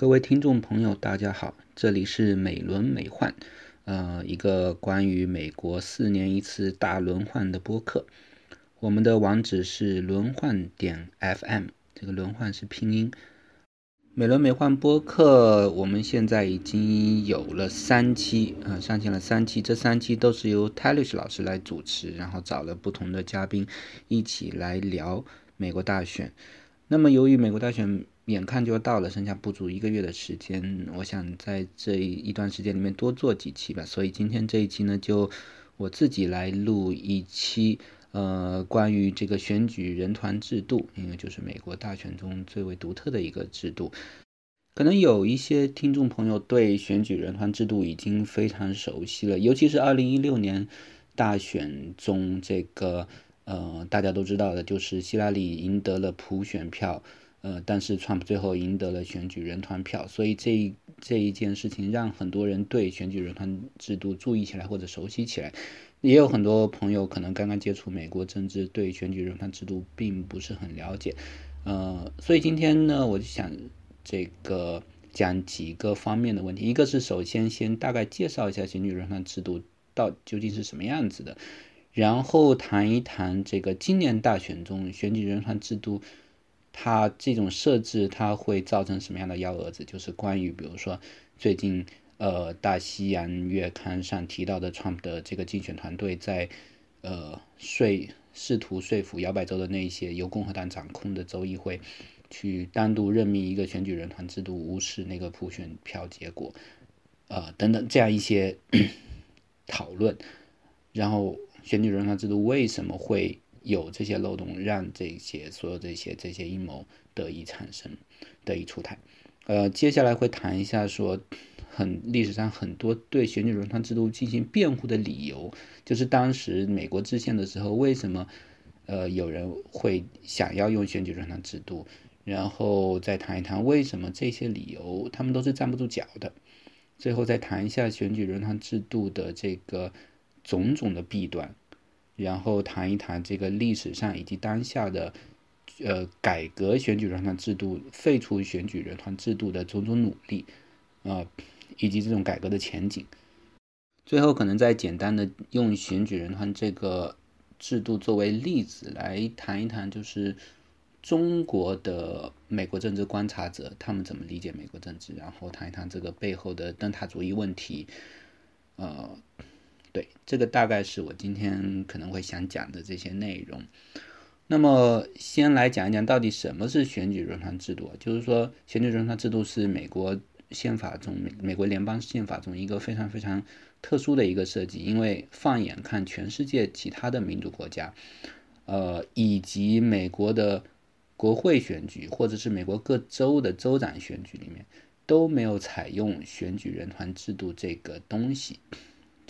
各位听众朋友，大家好，这里是美轮美奂，呃，一个关于美国四年一次大轮换的播客。我们的网址是轮换点 FM，这个轮换是拼音。美轮美奂播客，我们现在已经有了三期，啊，上线了三期，这三期都是由 Talish 老师来主持，然后找了不同的嘉宾一起来聊美国大选。那么，由于美国大选眼看就要到了，剩下不足一个月的时间，我想在这一段时间里面多做几期吧。所以今天这一期呢，就我自己来录一期，呃，关于这个选举人团制度，因为就是美国大选中最为独特的一个制度。可能有一些听众朋友对选举人团制度已经非常熟悉了，尤其是二零一六年大选中这个。呃，大家都知道的，就是希拉里赢得了普选票，呃，但是川普最后赢得了选举人团票，所以这一这一件事情让很多人对选举人团制度注意起来或者熟悉起来，也有很多朋友可能刚刚接触美国政治，对选举人团制度并不是很了解，呃，所以今天呢，我就想这个讲几个方面的问题，一个是首先先大概介绍一下选举人团制度到究竟是什么样子的。然后谈一谈这个今年大选中选举人团制度，它这种设置它会造成什么样的幺蛾子？就是关于比如说最近呃大西洋月刊上提到的 Trump 的这个竞选团队在呃说试图说服摇摆州的那一些由共和党掌控的州议会去单独任命一个选举人团制度，无视那个普选票结果，呃等等这样一些 讨论，然后。选举人团制度为什么会有这些漏洞，让这些所有这些这些阴谋得以产生、得以出台？呃，接下来会谈一下说，很历史上很多对选举人团制度进行辩护的理由，就是当时美国制宪的时候，为什么呃有人会想要用选举人团制度？然后再谈一谈为什么这些理由他们都是站不住脚的。最后再谈一下选举人团制度的这个。种种的弊端，然后谈一谈这个历史上以及当下的，呃，改革选举人团制度、废除选举人团制度的种种努力，啊，以及这种改革的前景。最后，可能再简单的用选举人团这个制度作为例子来谈一谈，就是中国的美国政治观察者他们怎么理解美国政治，然后谈一谈这个背后的灯塔主义问题，呃。对，这个大概是我今天可能会想讲的这些内容。那么，先来讲一讲到底什么是选举人团制度啊。就是说，选举人团制度是美国宪法中、美美国联邦宪法中一个非常非常特殊的一个设计。因为放眼看全世界其他的民主国家，呃，以及美国的国会选举，或者是美国各州的州长选举里面，都没有采用选举人团制度这个东西。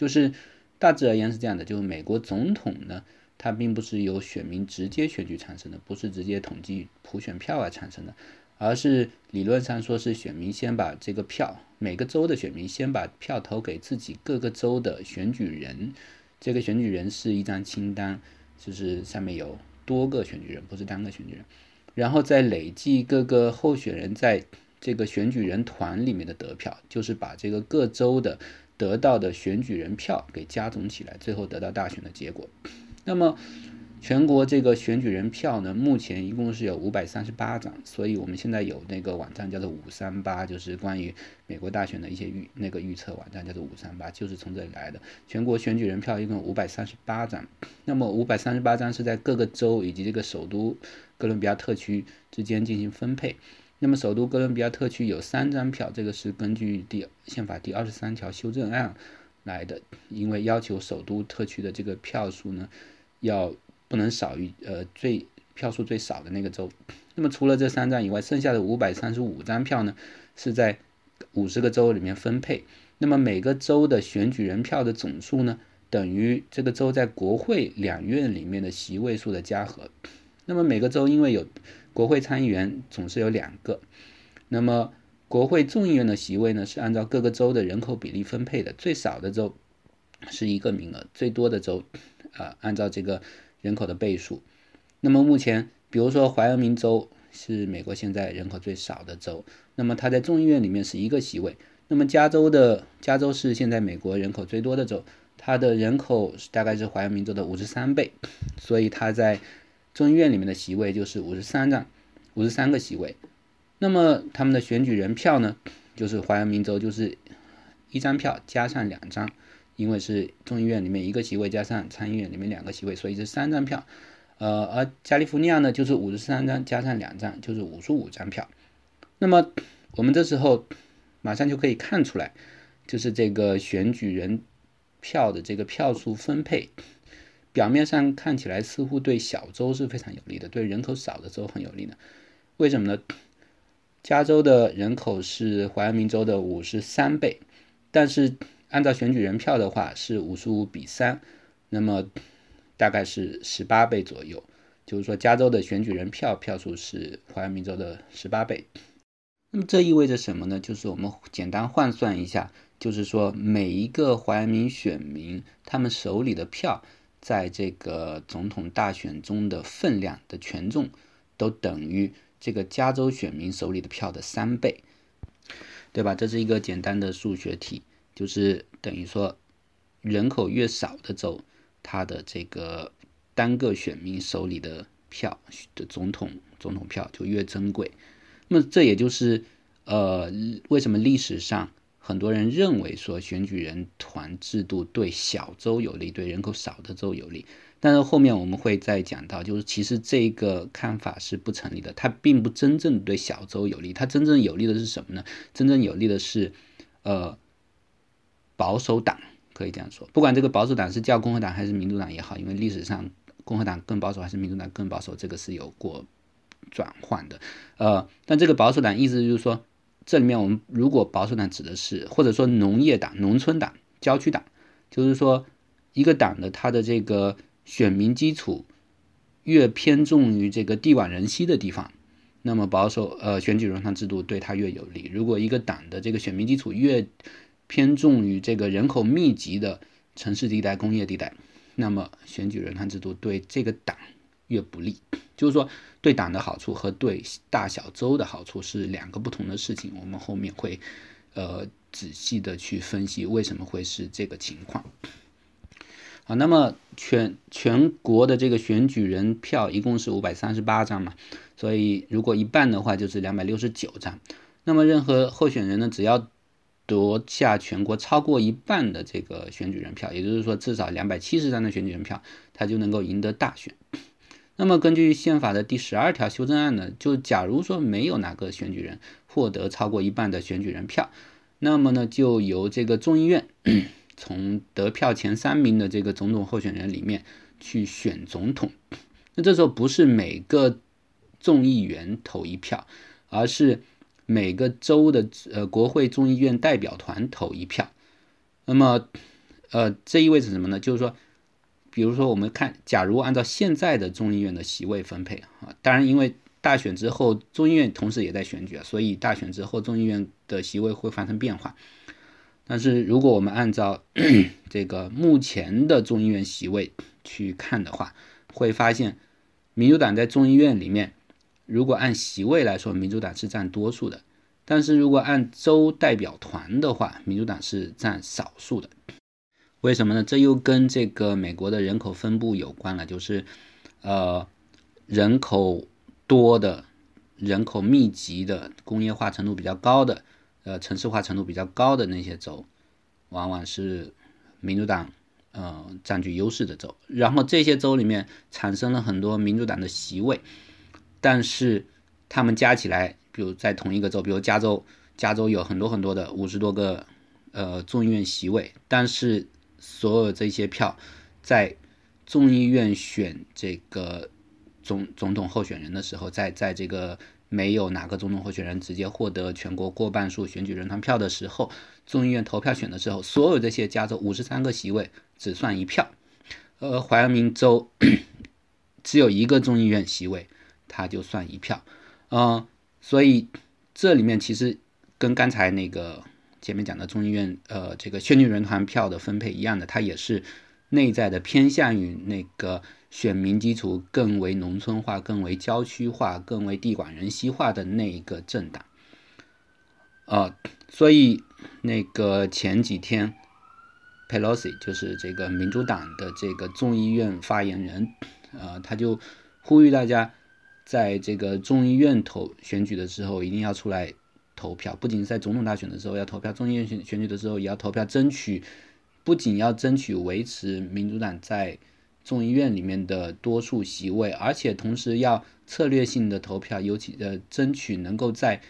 就是大致而言是这样的，就是美国总统呢，他并不是由选民直接选举产生的，不是直接统计普选票啊产生的，而是理论上说是选民先把这个票，每个州的选民先把票投给自己各个州的选举人，这个选举人是一张清单，就是上面有多个选举人，不是单个选举人，然后再累计各个候选人在这个选举人团里面的得票，就是把这个各州的。得到的选举人票给加总起来，最后得到大选的结果。那么，全国这个选举人票呢，目前一共是有五百三十八张。所以我们现在有那个网站叫做五三八，就是关于美国大选的一些预那个预测网站叫做五三八，就是从这里来的。全国选举人票一共五百三十八张。那么五百三十八张是在各个州以及这个首都哥伦比亚特区之间进行分配。那么，首都哥伦比亚特区有三张票，这个是根据第宪法第二十三条修正案来的，因为要求首都特区的这个票数呢，要不能少于呃最票数最少的那个州。那么，除了这三张以外，剩下的五百三十五张票呢，是在五十个州里面分配。那么，每个州的选举人票的总数呢，等于这个州在国会两院里面的席位数的加和。那么，每个州因为有国会参议员总是有两个，那么国会众议院的席位呢是按照各个州的人口比例分配的，最少的州是一个名额，最多的州啊按照这个人口的倍数。那么目前，比如说怀俄明州是美国现在人口最少的州。那么它在众议院里面是一个席位。那么加州的加州是现在美国人口最多的州，它的人口大概是怀俄明州的五十三倍，所以它在众议院里面的席位就是五十三张，五十三个席位。那么他们的选举人票呢，就是怀俄明州就是一张票加上两张，因为是众议院里面一个席位加上参议院里面两个席位，所以是三张票。呃，而加利福尼亚呢，就是五十三张加上两张，就是五十五张票。那么我们这时候马上就可以看出来，就是这个选举人票的这个票数分配，表面上看起来似乎对小州是非常有利的，对人口少的州很有利的。为什么呢？加州的人口是怀俄明州的五十三倍，但是按照选举人票的话是五十五比三，那么。大概是十八倍左右，就是说加州的选举人票票数是怀俄明州的十八倍。那么这意味着什么呢？就是我们简单换算一下，就是说每一个怀俄明选民他们手里的票，在这个总统大选中的分量的权重，都等于这个加州选民手里的票的三倍，对吧？这是一个简单的数学题，就是等于说人口越少的州。它的这个单个选民手里的票的总统总统票就越珍贵，那么这也就是呃为什么历史上很多人认为说选举人团制度对小州有利，对人口少的州有利，但是后面我们会再讲到，就是其实这个看法是不成立的，它并不真正对小州有利，它真正有利的是什么呢？真正有利的是呃保守党。可以这样说，不管这个保守党是叫共和党还是民主党也好，因为历史上共和党更保守还是民主党更保守，这个是有过转换的。呃，但这个保守党意思就是说，这里面我们如果保守党指的是或者说农业党、农村党、郊区党，就是说一个党的它的这个选民基础越偏重于这个地广人稀的地方，那么保守呃选举人团制度对他越有利。如果一个党的这个选民基础越偏重于这个人口密集的城市地带、工业地带，那么选举人团制度对这个党越不利。就是说，对党的好处和对大小州的好处是两个不同的事情。我们后面会呃仔细的去分析为什么会是这个情况。好，那么全全国的这个选举人票一共是五百三十八张嘛，所以如果一半的话就是两百六十九张。那么任何候选人呢，只要夺下全国超过一半的这个选举人票，也就是说至少两百七十张的选举人票，他就能够赢得大选。那么根据宪法的第十二条修正案呢，就假如说没有哪个选举人获得超过一半的选举人票，那么呢就由这个众议院 从得票前三名的这个总统候选人里面去选总统。那这时候不是每个众议员投一票，而是。每个州的呃国会众议院代表团投一票，那么，呃，这意味着什么呢？就是说，比如说我们看，假如按照现在的众议院的席位分配啊，当然因为大选之后众议院同时也在选举啊，所以大选之后众议院的席位会发生变化。但是如果我们按照 这个目前的众议院席位去看的话，会发现民主党在众议院里面。如果按席位来说，民主党是占多数的，但是如果按州代表团的话，民主党是占少数的。为什么呢？这又跟这个美国的人口分布有关了，就是，呃，人口多的、人口密集的、工业化程度比较高的、呃，城市化程度比较高的那些州，往往是民主党呃占据优势的州。然后这些州里面产生了很多民主党的席位。但是他们加起来，比如在同一个州，比如加州，加州有很多很多的五十多个呃众议院席位，但是所有这些票在众议院选这个总总统候选人的时候，在在这个没有哪个总统候选人直接获得全国过半数选举人团票的时候，众议院投票选的时候，所有这些加州五十三个席位只算一票，呃，怀俄明州 只有一个众议院席位。他就算一票，嗯，所以这里面其实跟刚才那个前面讲的众议院，呃，这个选举人团票的分配一样的，它也是内在的偏向于那个选民基础更为农村化、更为郊区化、更为地广人稀化的那一个政党。啊，所以那个前几天，Pelosi 就是这个民主党的这个众议院发言人，呃，他就呼吁大家在这个众议院投选举的时候一定要出来投票，不仅在总统大选的时候要投票，众议院选选举的时候也要投票，争取不仅要争取维持民主党在众议院里面的多数席位，而且同时要策略性的投票，尤其呃争取能够在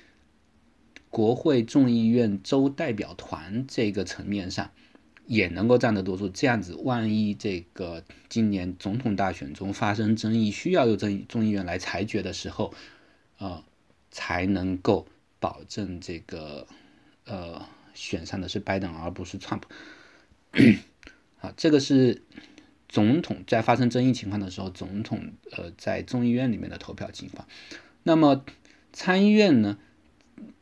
国会众议院州代表团这个层面上，也能够占得多数。这样子，万一这个今年总统大选中发生争议，需要由众众议院来裁决的时候，呃，才能够保证这个呃选上的是拜登而不是 Trump。好，这个是总统在发生争议情况的时候，总统呃在众议院里面的投票情况。那么参议院呢？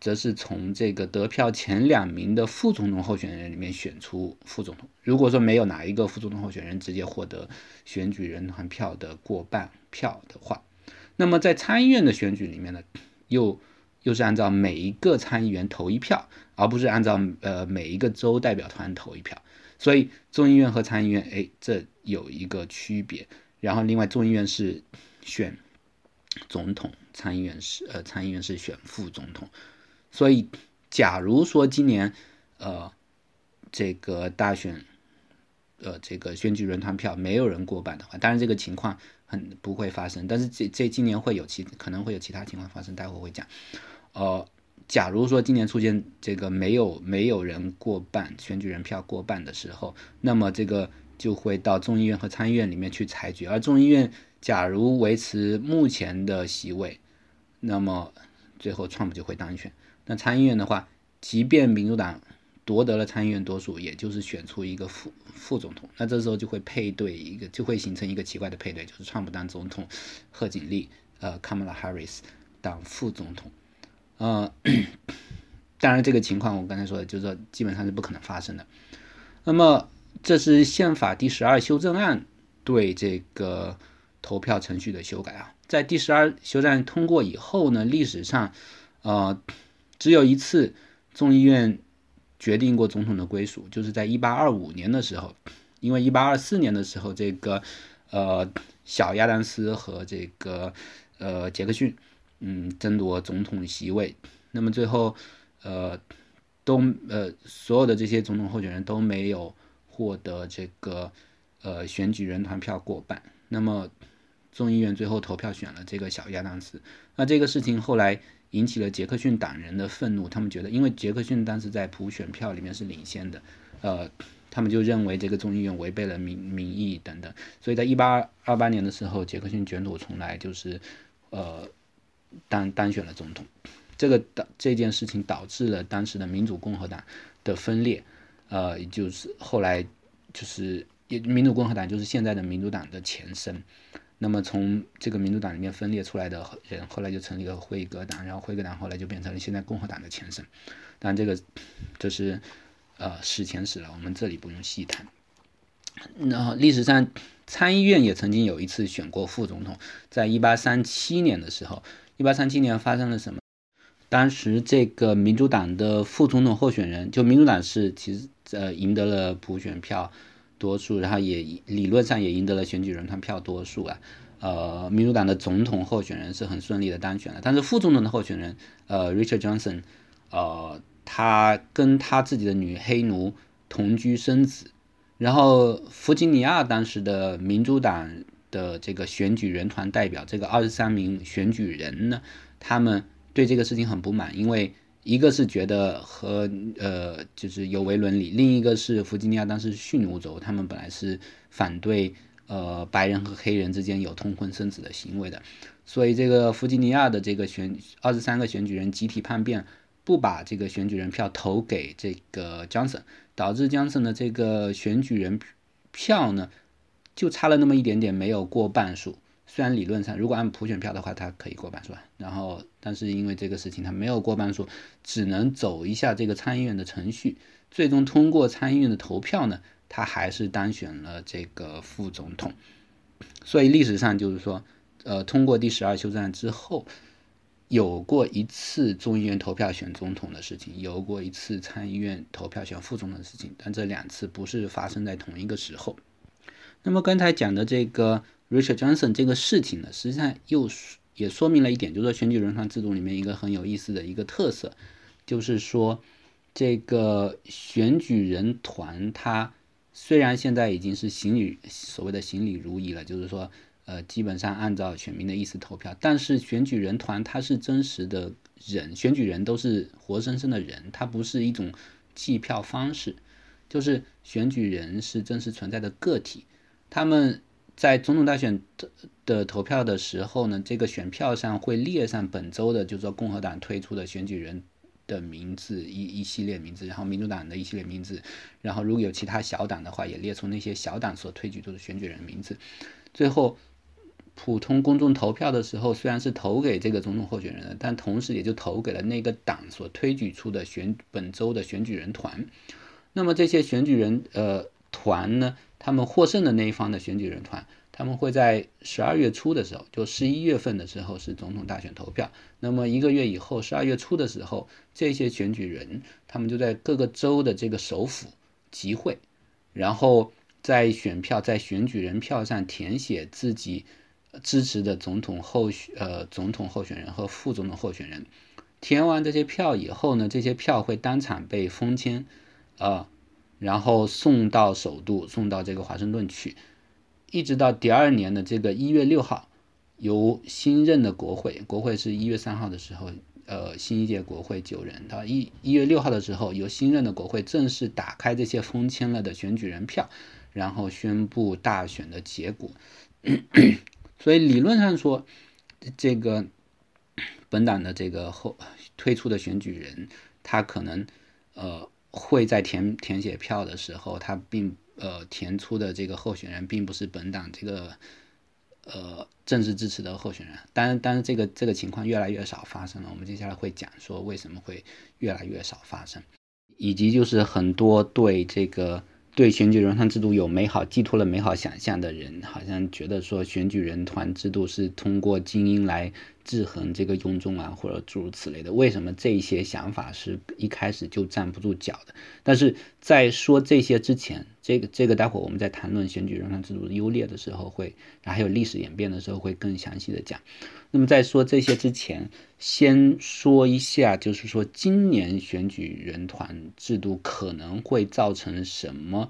则是从这个得票前两名的副总统候选人里面选出副总统。如果说没有哪一个副总统候选人直接获得选举人团票的过半票的话，那么在参议院的选举里面呢，又又是按照每一个参议员投一票，而不是按照呃每一个州代表团投一票。所以众议院和参议院，哎，这有一个区别。然后另外众议院是选总统，参议院是呃参议院是选副总统。所以，假如说今年，呃，这个大选，呃，这个选举人团票没有人过半的话，当然这个情况很不会发生，但是这这今年会有其可能会有其他情况发生，待会会讲。呃，假如说今年出现这个没有没有人过半选举人票过半的时候，那么这个就会到众议院和参议院里面去裁决，而众议院假如维持目前的席位，那么最后 Trump 就会当选。那参议院的话，即便民主党夺得了参议院多数，也就是选出一个副副总统，那这时候就会配对一个，就会形成一个奇怪的配对，就是川普当总统，贺锦丽呃，Kamala Harris 当副总统，呃，当然这个情况我刚才说的，就是说基本上是不可能发生的。那么这是宪法第十二修正案对这个投票程序的修改啊，在第十二修正案通过以后呢，历史上呃。只有一次，众议院决定过总统的归属，就是在一八二五年的时候，因为一八二四年的时候，这个呃小亚当斯和这个呃杰克逊，嗯争夺总统席位，那么最后呃都呃所有的这些总统候选人都没有获得这个呃选举人团票过半，那么众议院最后投票选了这个小亚当斯，那这个事情后来。引起了杰克逊党人的愤怒，他们觉得，因为杰克逊当时在普选票里面是领先的，呃，他们就认为这个众议院违背了民民意等等，所以在一八二八年的时候，杰克逊卷土重来，就是呃当当选了总统。这个导这件事情导致了当时的民主共和党的分裂，呃，就是后来就是民主共和党就是现在的民主党的前身。那么从这个民主党里面分裂出来的人，后来就成立了辉格党，然后辉格党后来就变成了现在共和党的前身。但，这个这是呃史前史了，我们这里不用细谈。然后历史上参议院也曾经有一次选过副总统，在一八三七年的时候，一八三七年发生了什么？当时这个民主党的副总统候选人，就民主党是其实呃赢得了普选票。多数，然后也理论上也赢得了选举人团票多数啊，呃，民主党的总统候选人是很顺利的当选了，但是副总统的候选人，呃，Richard Johnson，呃，他跟他自己的女黑奴同居生子，然后弗吉尼亚当时的民主党的这个选举人团代表，这个二十三名选举人呢，他们对这个事情很不满，因为。一个是觉得和呃就是有违伦理，另一个是弗吉尼亚当时是奴州，他们本来是反对呃白人和黑人之间有通婚生子的行为的，所以这个弗吉尼亚的这个选二十三个选举人集体叛变，不把这个选举人票投给这个 Johnson，导致 Johnson 的这个选举人票呢就差了那么一点点，没有过半数。虽然理论上，如果按普选票的话，他可以过半数，然后，但是因为这个事情他没有过半数，只能走一下这个参议院的程序，最终通过参议院的投票呢，他还是当选了这个副总统。所以历史上就是说，呃，通过第十二修正案之后，有过一次众议院投票选总统的事情，有过一次参议院投票选副总统的事情，但这两次不是发生在同一个时候。那么刚才讲的这个 Richard Johnson 这个事情呢，实际上又也说明了一点，就是说选举人团制度里面一个很有意思的一个特色，就是说这个选举人团它虽然现在已经是行礼所谓的行礼如仪了，就是说呃基本上按照选民的意思投票，但是选举人团它是真实的人，选举人都是活生生的人，它不是一种计票方式，就是选举人是真实存在的个体。他们在总统大选的的投票的时候呢，这个选票上会列上本周的，就是说共和党推出的选举人的名字一一系列名字，然后民主党的一系列名字，然后如果有其他小党的话，也列出那些小党所推举出的选举人名字。最后，普通公众投票的时候，虽然是投给这个总统候选人的，但同时也就投给了那个党所推举出的选本周的选举人团。那么这些选举人呃团呢？他们获胜的那一方的选举人团，他们会在十二月初的时候，就十一月份的时候是总统大选投票。那么一个月以后，十二月初的时候，这些选举人他们就在各个州的这个首府集会，然后在选票在选举人票上填写自己支持的总统候选呃总统候选人和副总统候选人。填完这些票以后呢，这些票会当场被封签，啊。然后送到首都，送到这个华盛顿去，一直到第二年的这个一月六号，由新任的国会，国会是一月三号的时候，呃，新一届国会九人，到一一月六号的时候，由新任的国会正式打开这些封签了的选举人票，然后宣布大选的结果。所以理论上说，这个本党的这个后推出的选举人，他可能，呃。会在填填写票的时候，他并呃填出的这个候选人并不是本党这个呃正式支持的候选人，但是但是这个这个情况越来越少发生了。我们接下来会讲说为什么会越来越少发生，以及就是很多对这个。对选举人团制度有美好寄托了美好想象的人，好像觉得说选举人团制度是通过精英来制衡这个庸众啊，或者诸如此类的。为什么这些想法是一开始就站不住脚的？但是在说这些之前，这个这个待会我们在谈论选举人团制度的优劣的时候会，还有历史演变的时候会更详细的讲。那么在说这些之前，先说一下，就是说今年选举人团制度可能会造成什么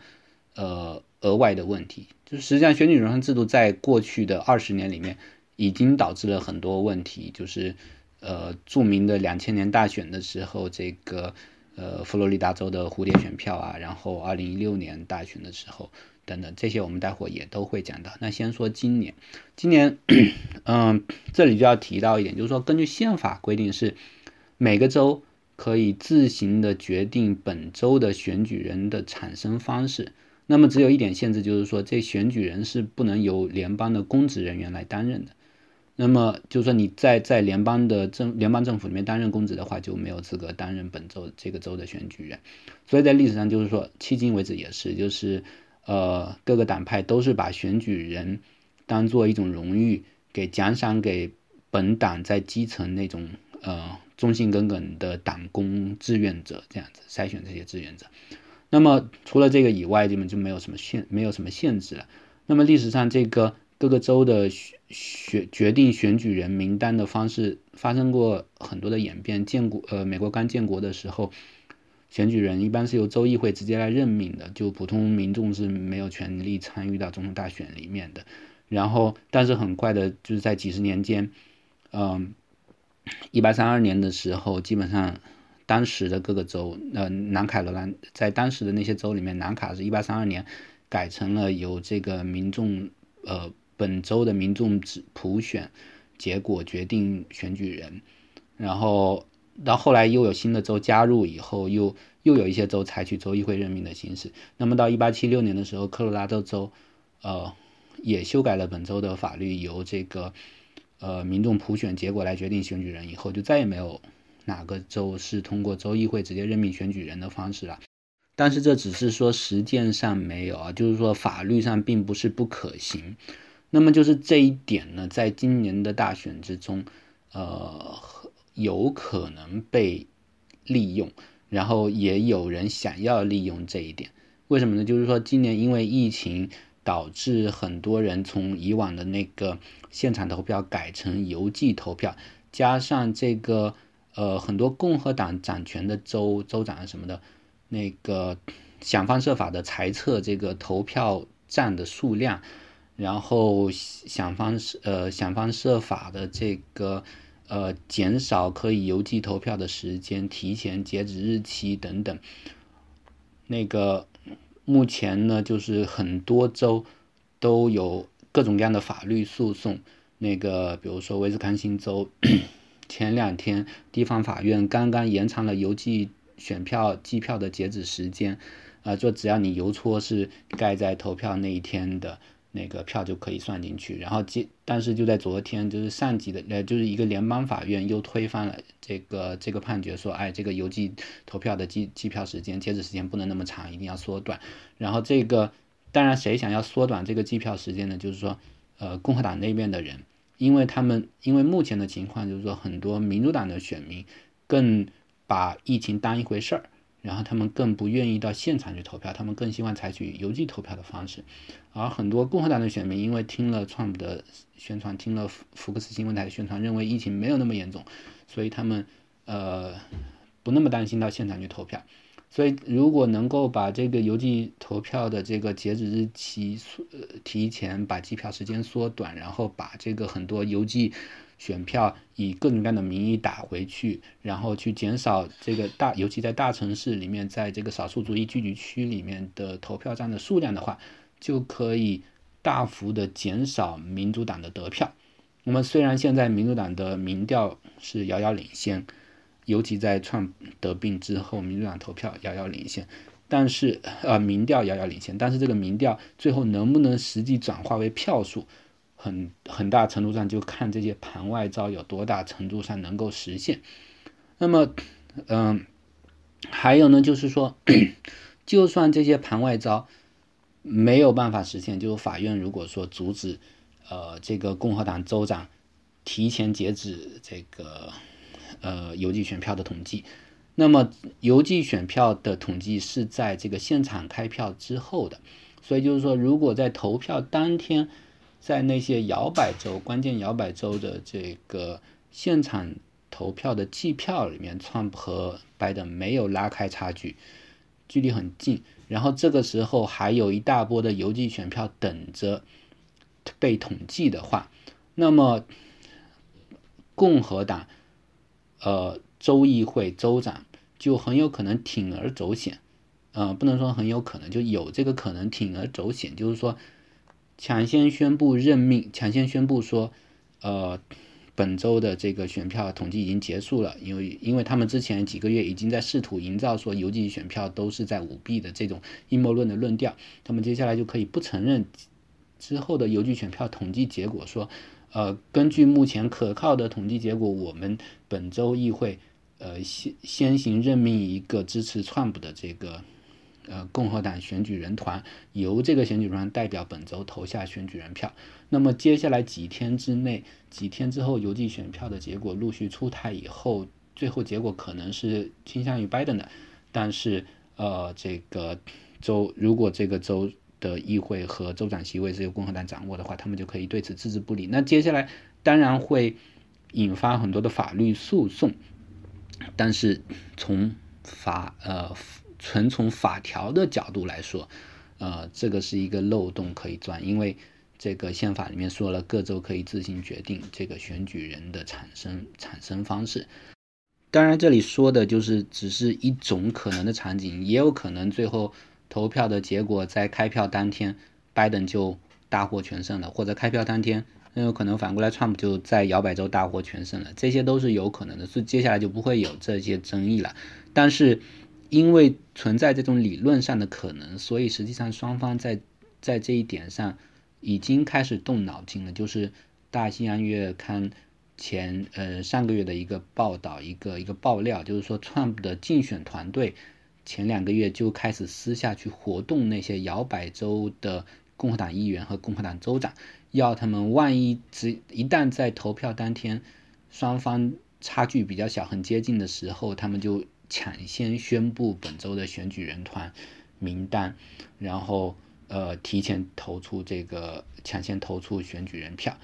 呃额外的问题。就实际上，选举人团制度在过去的二十年里面已经导致了很多问题，就是呃著名的两千年大选的时候，这个呃佛罗里达州的蝴蝶选票啊，然后二零一六年大选的时候。等等，这些我们待会也都会讲到。那先说今年，今年，嗯，这里就要提到一点，就是说，根据宪法规定，是每个州可以自行的决定本州的选举人的产生方式。那么，只有一点限制，就是说，这选举人是不能由联邦的公职人员来担任的。那么，就是说，你在在联邦的政联邦政府里面担任公职的话，就没有资格担任本州这个州的选举人。所以在历史上，就是说，迄今为止也是，就是。呃，各个党派都是把选举人当做一种荣誉，给奖赏给本党在基层那种呃忠心耿耿的党工志愿者，这样子筛选这些志愿者。那么除了这个以外，基本就没有什么限，没有什么限制了。那么历史上这个各个州的选决定选举人名单的方式发生过很多的演变。建国呃，美国刚建国的时候。选举人一般是由州议会直接来任命的，就普通民众是没有权利参与到总统大选里面的。然后，但是很快的，就是在几十年间，嗯，一八三二年的时候，基本上当时的各个州，呃，南卡罗兰在当时的那些州里面，南卡是一八三二年改成了由这个民众，呃，本州的民众普选结果决定选举人，然后。到后来又有新的州加入以后，又又有一些州采取州议会任命的形式。那么到一八七六年的时候，科罗拉多州，呃，也修改了本州的法律，由这个呃民众普选结果来决定选举人，以后就再也没有哪个州是通过州议会直接任命选举人的方式了。但是这只是说实践上没有啊，就是说法律上并不是不可行。那么就是这一点呢，在今年的大选之中，呃，有可能被利用，然后也有人想要利用这一点。为什么呢？就是说今年因为疫情导致很多人从以往的那个现场投票改成邮寄投票，加上这个呃很多共和党掌权的州州长什么的。那个想方设法的裁撤这个投票站的数量，然后想方设呃想方设法的这个呃减少可以邮寄投票的时间，提前截止日期等等。那个目前呢，就是很多州都有各种各样的法律诉讼。那个比如说威斯康星州，前两天地方法院刚刚延长了邮寄。选票计票的截止时间，啊，就只要你邮戳是盖在投票那一天的那个票就可以算进去。然后，接但是就在昨天，就是上级的呃，就是一个联邦法院又推翻了这个这个判决，说，哎，这个邮寄投票的计计票时间截止时间不能那么长，一定要缩短。然后这个当然谁想要缩短这个计票时间呢？就是说，呃，共和党那边的人，因为他们因为目前的情况就是说，很多民主党的选民更。把疫情当一回事儿，然后他们更不愿意到现场去投票，他们更希望采取邮寄投票的方式。而很多共和党的选民因为听了川普的宣传，听了福福克斯新闻台的宣传，认为疫情没有那么严重，所以他们呃不那么担心到现场去投票。所以如果能够把这个邮寄投票的这个截止日期呃提前，把机票时间缩短，然后把这个很多邮寄。选票以各种各样的名义打回去，然后去减少这个大，尤其在大城市里面，在这个少数族裔聚集区里面的投票站的数量的话，就可以大幅的减少民主党的得票。那么虽然现在民主党的民调是遥遥领先，尤其在创得病之后，民主党投票遥遥领先，但是呃民调遥遥领先，但是这个民调最后能不能实际转化为票数？很很大程度上就看这些盘外招有多大程度上能够实现。那么，嗯，还有呢，就是说，就算这些盘外招没有办法实现，就是法院如果说阻止，呃，这个共和党州长提前截止这个呃邮寄选票的统计，那么邮寄选票的统计是在这个现场开票之后的，所以就是说，如果在投票当天。在那些摇摆州、关键摇摆州的这个现场投票的计票里面，川普和拜登没有拉开差距，距离很近。然后这个时候还有一大波的邮寄选票等着被统计的话，那么共和党呃州议会州长就很有可能铤而走险，呃，不能说很有可能，就有这个可能铤而走险，就是说。抢先宣布任命，抢先宣布说，呃，本周的这个选票统计已经结束了，因为因为他们之前几个月已经在试图营造说邮寄选票都是在舞弊的这种阴谋论的论调，他们接下来就可以不承认之后的邮寄选票统计结果，说，呃，根据目前可靠的统计结果，我们本周议会，呃，先先行任命一个支持川普的这个。呃，共和党选举人团由这个选举人代表本周投下选举人票。那么接下来几天之内，几天之后邮寄选票的结果陆续出台以后，最后结果可能是倾向于拜登的。但是，呃，这个州如果这个州的议会和州长席位是由共和党掌握的话，他们就可以对此置之不理。那接下来当然会引发很多的法律诉讼。但是从法呃。纯从法条的角度来说，呃，这个是一个漏洞可以钻，因为这个宪法里面说了，各州可以自行决定这个选举人的产生产生方式。当然，这里说的就是只是一种可能的场景，也有可能最后投票的结果在开票当天，拜登就大获全胜了，或者开票当天，很有可能反过来，川普就在摇摆州大获全胜了，这些都是有可能的，所以接下来就不会有这些争议了。但是。因为存在这种理论上的可能，所以实际上双方在在这一点上已经开始动脑筋了。就是《大西洋月刊》前呃上个月的一个报道，一个一个爆料，就是说 Trump 的竞选团队前两个月就开始私下去活动那些摇摆州的共和党议员和共和党州长，要他们万一只一旦在投票当天双方差距比较小、很接近的时候，他们就抢先宣布本周的选举人团名单，然后呃提前投出这个抢先投出选举人票，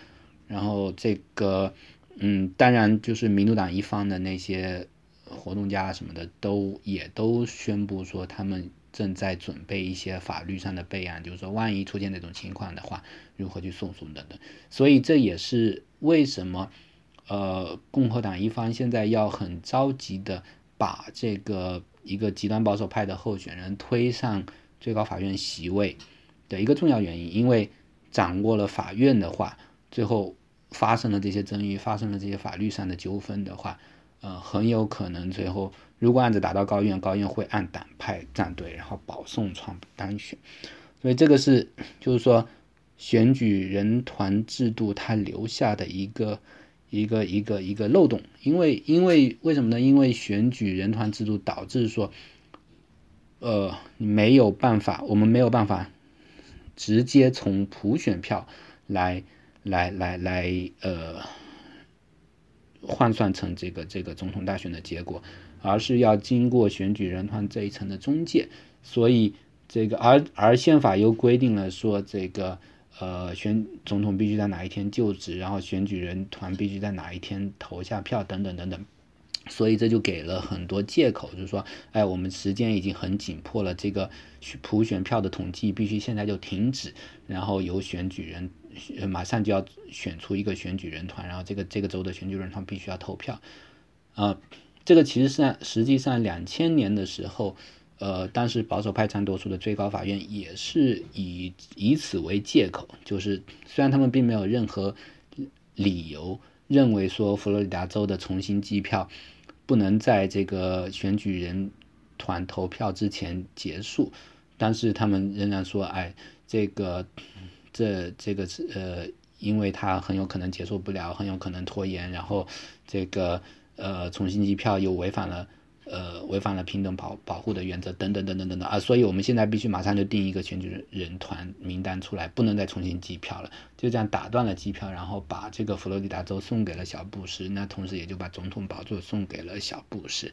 然后这个嗯，当然就是民主党一方的那些。活动家什么的都也都宣布说，他们正在准备一些法律上的备案，就是说，万一出现这种情况的话，如何去诉讼等等。所以这也是为什么，呃，共和党一方现在要很着急的把这个一个极端保守派的候选人推上最高法院席位的一个重要原因，因为掌握了法院的话，最后发生了这些争议，发生了这些法律上的纠纷的话。呃，很有可能最后，如果案子打到高院，高院会按党派站队，然后保送川普当选。所以这个是，就是说，选举人团制度它留下的一个一个一个一个漏洞。因为因为为什么呢？因为选举人团制度导致说，呃，没有办法，我们没有办法直接从普选票来来来来呃。换算成这个这个总统大选的结果，而是要经过选举人团这一层的中介，所以这个而而宪法又规定了说这个呃选总统必须在哪一天就职，然后选举人团必须在哪一天投下票等等等等，所以这就给了很多借口，就是说，哎，我们时间已经很紧迫了，这个普选票的统计必须现在就停止，然后由选举人。马上就要选出一个选举人团，然后这个这个州的选举人团必须要投票，啊，这个其实是实际上两千年的时候，呃，当时保守派占多数的最高法院也是以以此为借口，就是虽然他们并没有任何理由认为说佛罗里达州的重新计票不能在这个选举人团投票之前结束，但是他们仍然说，哎，这个。这这个是呃，因为它很有可能结束不了，很有可能拖延，然后这个呃重新计票又违反了呃违反了平等保保护的原则等等等等等等啊，所以我们现在必须马上就定一个选举人团名单出来，不能再重新计票了，就这样打断了计票，然后把这个佛罗里达州送给了小布什，那同时也就把总统宝座送给了小布什，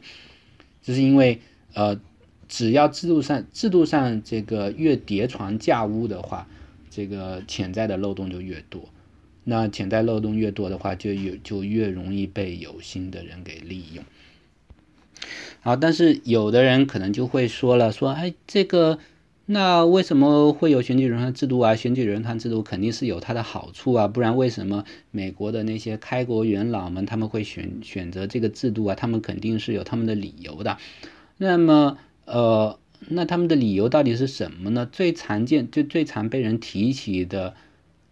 这是因为呃只要制度上制度上这个越叠床架屋的话。这个潜在的漏洞就越多，那潜在漏洞越多的话，就有就越容易被有心的人给利用。好，但是有的人可能就会说了，说哎，这个那为什么会有选举人团制度啊？选举人团制度肯定是有它的好处啊，不然为什么美国的那些开国元老们他们会选选择这个制度啊？他们肯定是有他们的理由的。那么呃。那他们的理由到底是什么呢？最常见、最最常被人提起的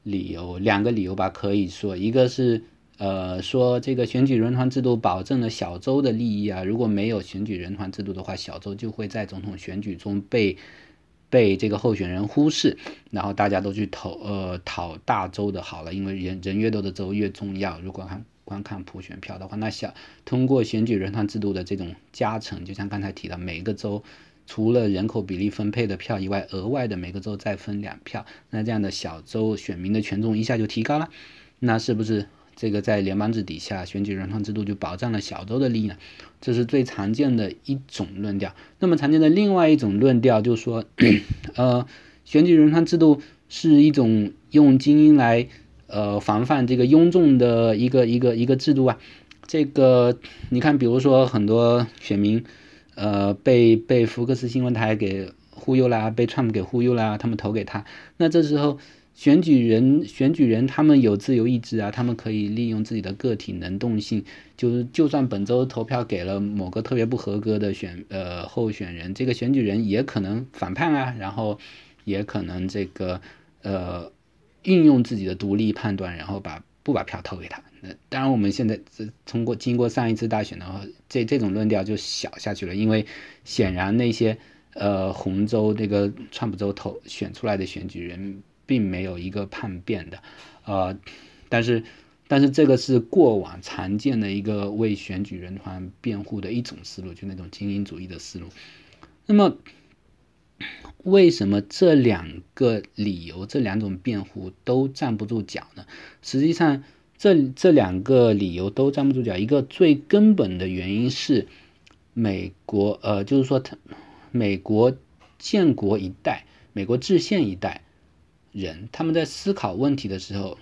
理由，两个理由吧，可以说，一个是呃，说这个选举人团制度保证了小州的利益啊，如果没有选举人团制度的话，小州就会在总统选举中被被这个候选人忽视，然后大家都去投呃讨大州的好了，因为人人越多的州越重要。如果看观看普选票的话，那小通过选举人团制度的这种加成，就像刚才提到，每个州。除了人口比例分配的票以外，额外的每个州再分两票，那这样的小州选民的权重一下就提高了，那是不是这个在联邦制底下选举人团制度就保障了小州的利益呢？这是最常见的一种论调。那么常见的另外一种论调就是说，呃，选举人团制度是一种用精英来呃防范这个庸众的一个一个一个制度啊。这个你看，比如说很多选民。呃，被被福克斯新闻台给忽悠啦，被川普给忽悠啦，他们投给他。那这时候，选举人选举人他们有自由意志啊，他们可以利用自己的个体能动性，就是就算本周投票给了某个特别不合格的选呃候选人，这个选举人也可能反叛啊，然后也可能这个呃运用自己的独立判断，然后把不把票投给他。那当然，我们现在这通过经过上一次大选的话，这这种论调就小下去了，因为显然那些呃红州这个川普州投选出来的选举人并没有一个叛变的，呃，但是但是这个是过往常见的一个为选举人团辩护的一种思路，就那种精英主义的思路。那么，为什么这两个理由、这两种辩护都站不住脚呢？实际上，这这两个理由都站不住脚。一个最根本的原因是，美国呃，就是说，他美国建国一代、美国制宪一代人，他们在思考问题的时候，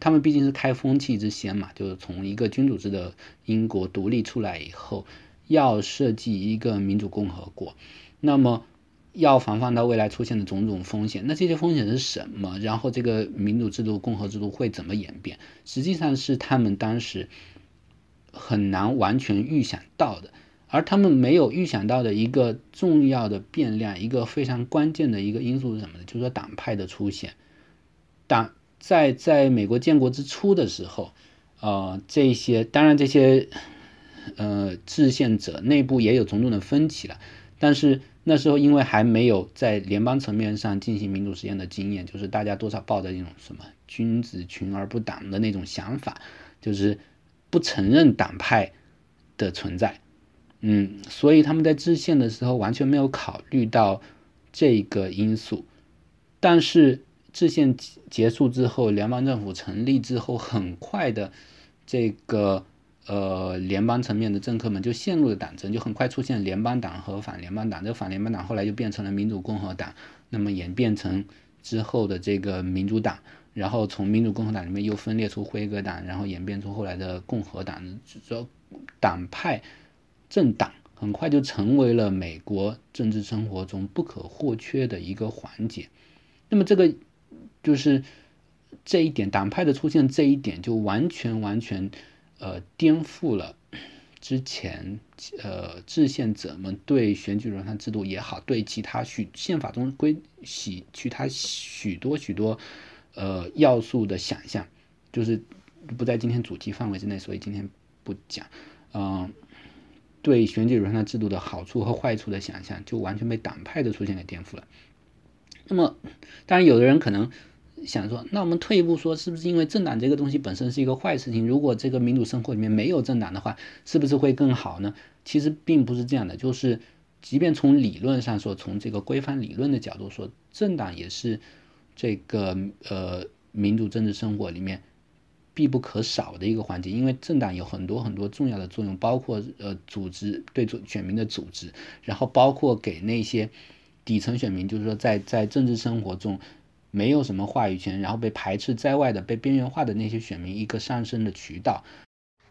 他们毕竟是开风气之先嘛，就是从一个君主制的英国独立出来以后。要设计一个民主共和国，那么要防范到未来出现的种种风险。那这些风险是什么？然后这个民主制度、共和制度会怎么演变？实际上是他们当时很难完全预想到的。而他们没有预想到的一个重要的变量，一个非常关键的一个因素是什么呢？就是说党派的出现。党在在美国建国之初的时候，呃，这些当然这些。呃，制宪者内部也有种种的分歧了，但是那时候因为还没有在联邦层面上进行民主实验的经验，就是大家多少抱着一种什么“君子群而不党”的那种想法，就是不承认党派的存在，嗯，所以他们在制宪的时候完全没有考虑到这个因素。但是制宪结束之后，联邦政府成立之后，很快的这个。呃，联邦层面的政客们就陷入了党争，就很快出现联邦党和反联邦党。这个反联邦党后来就变成了民主共和党，那么演变成之后的这个民主党，然后从民主共和党里面又分裂出辉格党，然后演变出后来的共和党。主要党派政党很快就成为了美国政治生活中不可或缺的一个环节。那么这个就是这一点，党派的出现这一点就完全完全。呃，颠覆了之前呃制宪者们对选举人团制度也好，对其他许宪法中规许其他许多许多呃要素的想象，就是不在今天主题范围之内，所以今天不讲。嗯，对选举人团制度的好处和坏处的想象，就完全被党派的出现给颠覆了。那么，当然有的人可能。想说，那我们退一步说，是不是因为政党这个东西本身是一个坏事情？如果这个民主生活里面没有政党的话，是不是会更好呢？其实并不是这样的，就是即便从理论上说，从这个规范理论的角度说，政党也是这个呃民主政治生活里面必不可少的一个环节，因为政党有很多很多重要的作用，包括呃组织对选民的组织，然后包括给那些底层选民，就是说在在政治生活中。没有什么话语权，然后被排斥在外的、被边缘化的那些选民一个上升的渠道。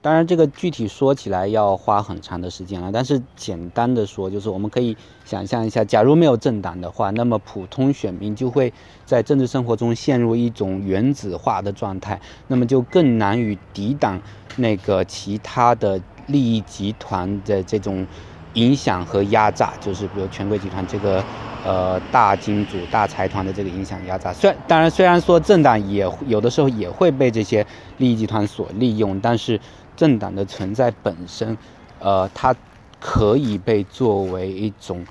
当然，这个具体说起来要花很长的时间了。但是简单的说，就是我们可以想象一下，假如没有政党的话，那么普通选民就会在政治生活中陷入一种原子化的状态，那么就更难以抵挡那个其他的利益集团的这种影响和压榨，就是比如权贵集团这个。呃，大金主、大财团的这个影响压榨，虽然当然，虽然说政党也有的时候也会被这些利益集团所利用，但是政党的存在本身，呃，它可以被作为一种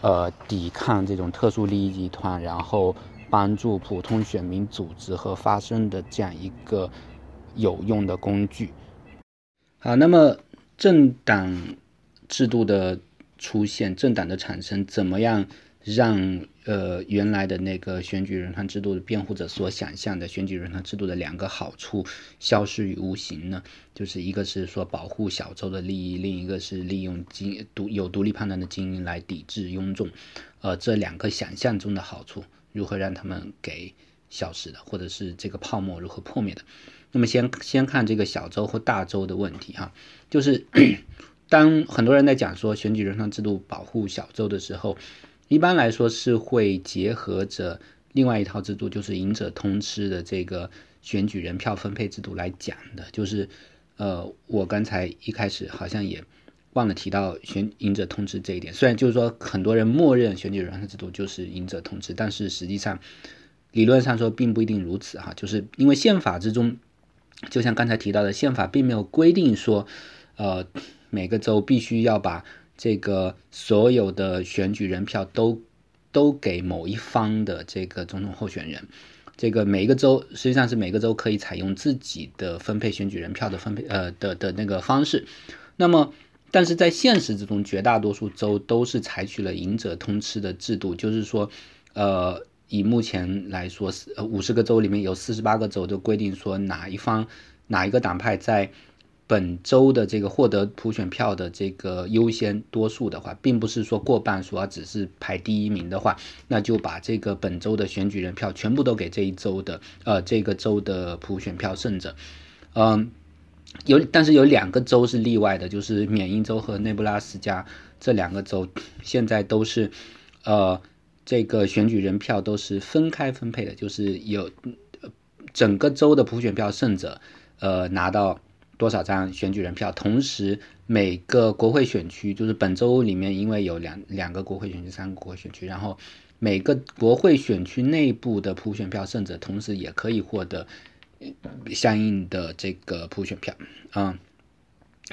呃抵抗这种特殊利益集团，然后帮助普通选民组织和发声的这样一个有用的工具。好，那么政党制度的出现，政党的产生，怎么样？让呃原来的那个选举人团制度的辩护者所想象的选举人团制度的两个好处消失于无形呢？就是一个是说保护小州的利益，另一个是利用精独有独立判断的精英来抵制庸众。呃，这两个想象中的好处如何让他们给消失的，或者是这个泡沫如何破灭的？那么先先看这个小州或大州的问题哈，就是 当很多人在讲说选举人团制度保护小州的时候。一般来说是会结合着另外一套制度，就是“赢者通吃”的这个选举人票分配制度来讲的。就是，呃，我刚才一开始好像也忘了提到“选赢者通吃”这一点。虽然就是说很多人默认选举人票制度就是“赢者通吃”，但是实际上理论上说并不一定如此哈。就是因为宪法之中，就像刚才提到的，宪法并没有规定说，呃，每个州必须要把。这个所有的选举人票都都给某一方的这个总统候选人，这个每一个州实际上是每个州可以采用自己的分配选举人票的分配呃的的那个方式。那么但是在现实之中，绝大多数州都是采取了赢者通吃的制度，就是说，呃，以目前来说，呃，五十个州里面有四十八个州都规定说哪一方哪一个党派在本周的这个获得普选票的这个优先多数的话，并不是说过半数，而只是排第一名的话，那就把这个本周的选举人票全部都给这一周的呃这个州的普选票胜者，嗯。有，但是有两个州是例外的，就是缅因州和内布拉斯加这两个州，现在都是，呃，这个选举人票都是分开分配的，就是有整个州的普选票胜者，呃，拿到多少张选举人票，同时每个国会选区，就是本周里面因为有两两个国会选区、三个国会选区，然后每个国会选区内部的普选票胜者，同时也可以获得。相应的这个普选票啊，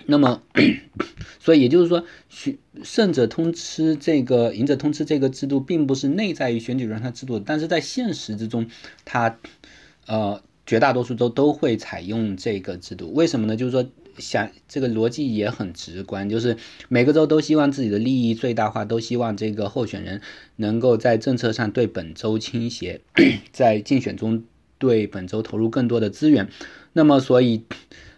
那么，所以也就是说，选胜者通吃这个赢者通吃这个制度，并不是内在于选举人他制度，但是在现实之中，它呃绝大多数州都会采用这个制度。为什么呢？就是说，想这个逻辑也很直观，就是每个州都希望自己的利益最大化，都希望这个候选人能够在政策上对本州倾斜，在竞选中。对本州投入更多的资源，那么所以，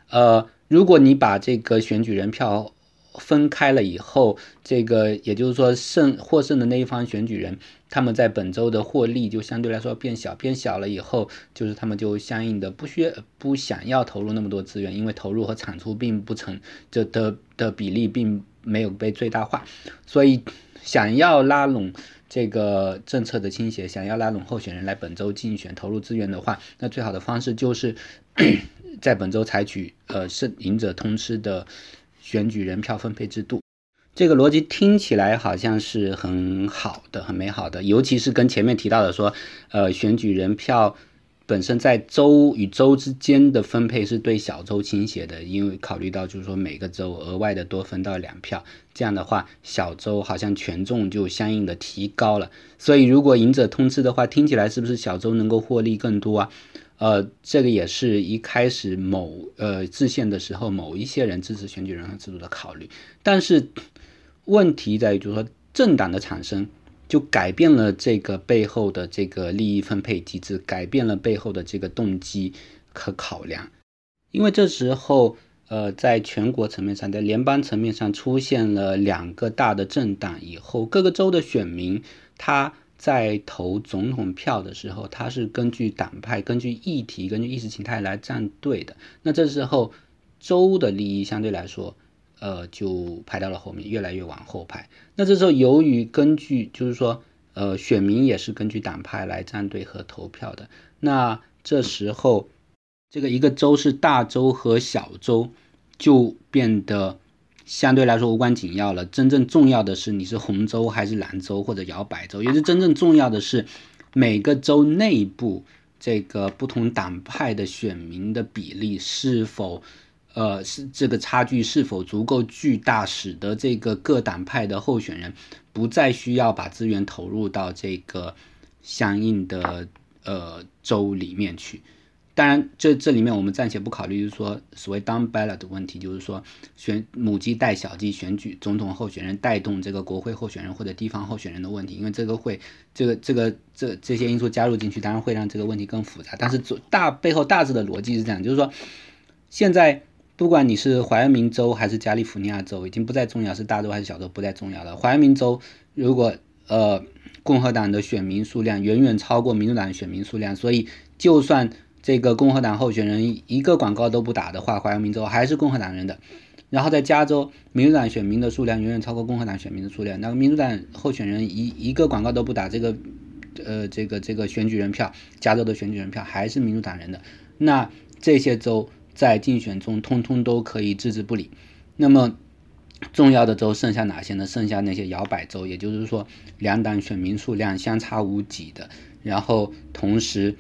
呃，如果你把这个选举人票分开了以后，这个也就是说胜获胜的那一方选举人，他们在本周的获利就相对来说变小，变小了以后，就是他们就相应的不需不想要投入那么多资源，因为投入和产出并不成这的的比例并没有被最大化，所以想要拉拢。这个政策的倾斜，想要拉拢候选人来本周竞选投入资源的话，那最好的方式就是 在本周采取呃胜赢者通吃的选举人票分配制度。这个逻辑听起来好像是很好的、很美好的，尤其是跟前面提到的说，呃选举人票。本身在州与州之间的分配是对小州倾斜的，因为考虑到就是说每个州额外的多分到两票，这样的话小州好像权重就相应的提高了。所以如果赢者通吃的话，听起来是不是小州能够获利更多啊？呃，这个也是一开始某呃制宪的时候某一些人支持选举人和制度的考虑，但是问题在于就是说政党的产生。就改变了这个背后的这个利益分配机制，改变了背后的这个动机和考量。因为这时候，呃，在全国层面上，在联邦层面上出现了两个大的政党以后，各个州的选民他在投总统票的时候，他是根据党派、根据议题、根据意识形态来站队的。那这时候，州的利益相对来说。呃，就排到了后面，越来越往后排。那这时候，由于根据就是说，呃，选民也是根据党派来站队和投票的。那这时候，这个一个州是大州和小州，就变得相对来说无关紧要了。真正重要的是你是红州还是蓝州或者摇摆州，也是真正重要的是每个州内部这个不同党派的选民的比例是否。呃，是这个差距是否足够巨大，使得这个各党派的候选人不再需要把资源投入到这个相应的呃州里面去？当然，这这里面我们暂且不考虑，就是说所谓 down ballot 的问题，就是说选母鸡带小鸡选举总统候选人带动这个国会候选人或者地方候选人的问题，因为这个会这个这个这这些因素加入进去，当然会让这个问题更复杂。但是大背后大致的逻辑是这样，就是说现在。不管你是怀俄明州还是加利福尼亚州，已经不再重要，是大州还是小州不再重要了。怀俄明州如果呃共和党的选民数量远远超过民主党的选民数量，所以就算这个共和党候选人一个广告都不打的话，怀俄明州还是共和党人的。然后在加州，民主党选民的数量远远超过共和党选民的数量，那个民主党候选人一一个广告都不打，这个呃这个这个选举人票，加州的选举人票还是民主党人的。那这些州。在竞选中，通通都可以置之不理。那么重要的州剩下哪些呢？剩下那些摇摆州，也就是说，两党选民数量相差无几的。然后同时，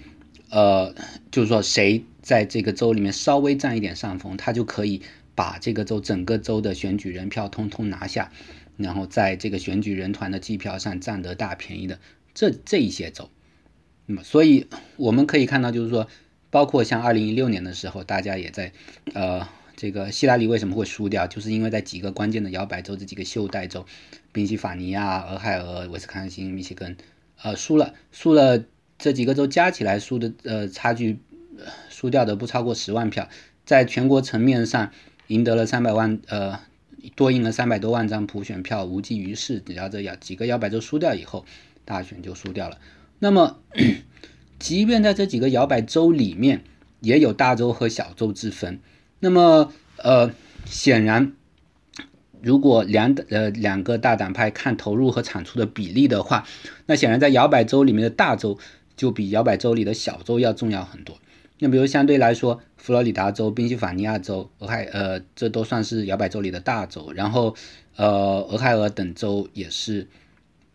呃，就是说，谁在这个州里面稍微占一点上风，他就可以把这个州整个州的选举人票通通拿下，然后在这个选举人团的计票上占得大便宜的这这一些州。那么，所以我们可以看到，就是说。包括像二零一六年的时候，大家也在，呃，这个希拉里为什么会输掉，就是因为在几个关键的摇摆州，这几个袖带州，宾夕法尼亚、俄亥俄、威斯康星、密歇根，呃，输了，输了这几个州加起来输的，呃，差距输掉的不超过十万票，在全国层面上赢得了三百万，呃，多赢了三百多万张普选票，无济于事。只要这摇几个摇摆州输掉以后，大选就输掉了。那么，即便在这几个摇摆州里面，也有大州和小州之分。那么，呃，显然，如果两呃两个大党派看投入和产出的比例的话，那显然在摇摆州里面的大州就比摇摆州里的小州要重要很多。那比如相对来说，佛罗里达州、宾夕法尼亚州、俄亥呃，这都算是摇摆州里的大州。然后，呃，俄亥俄等州也是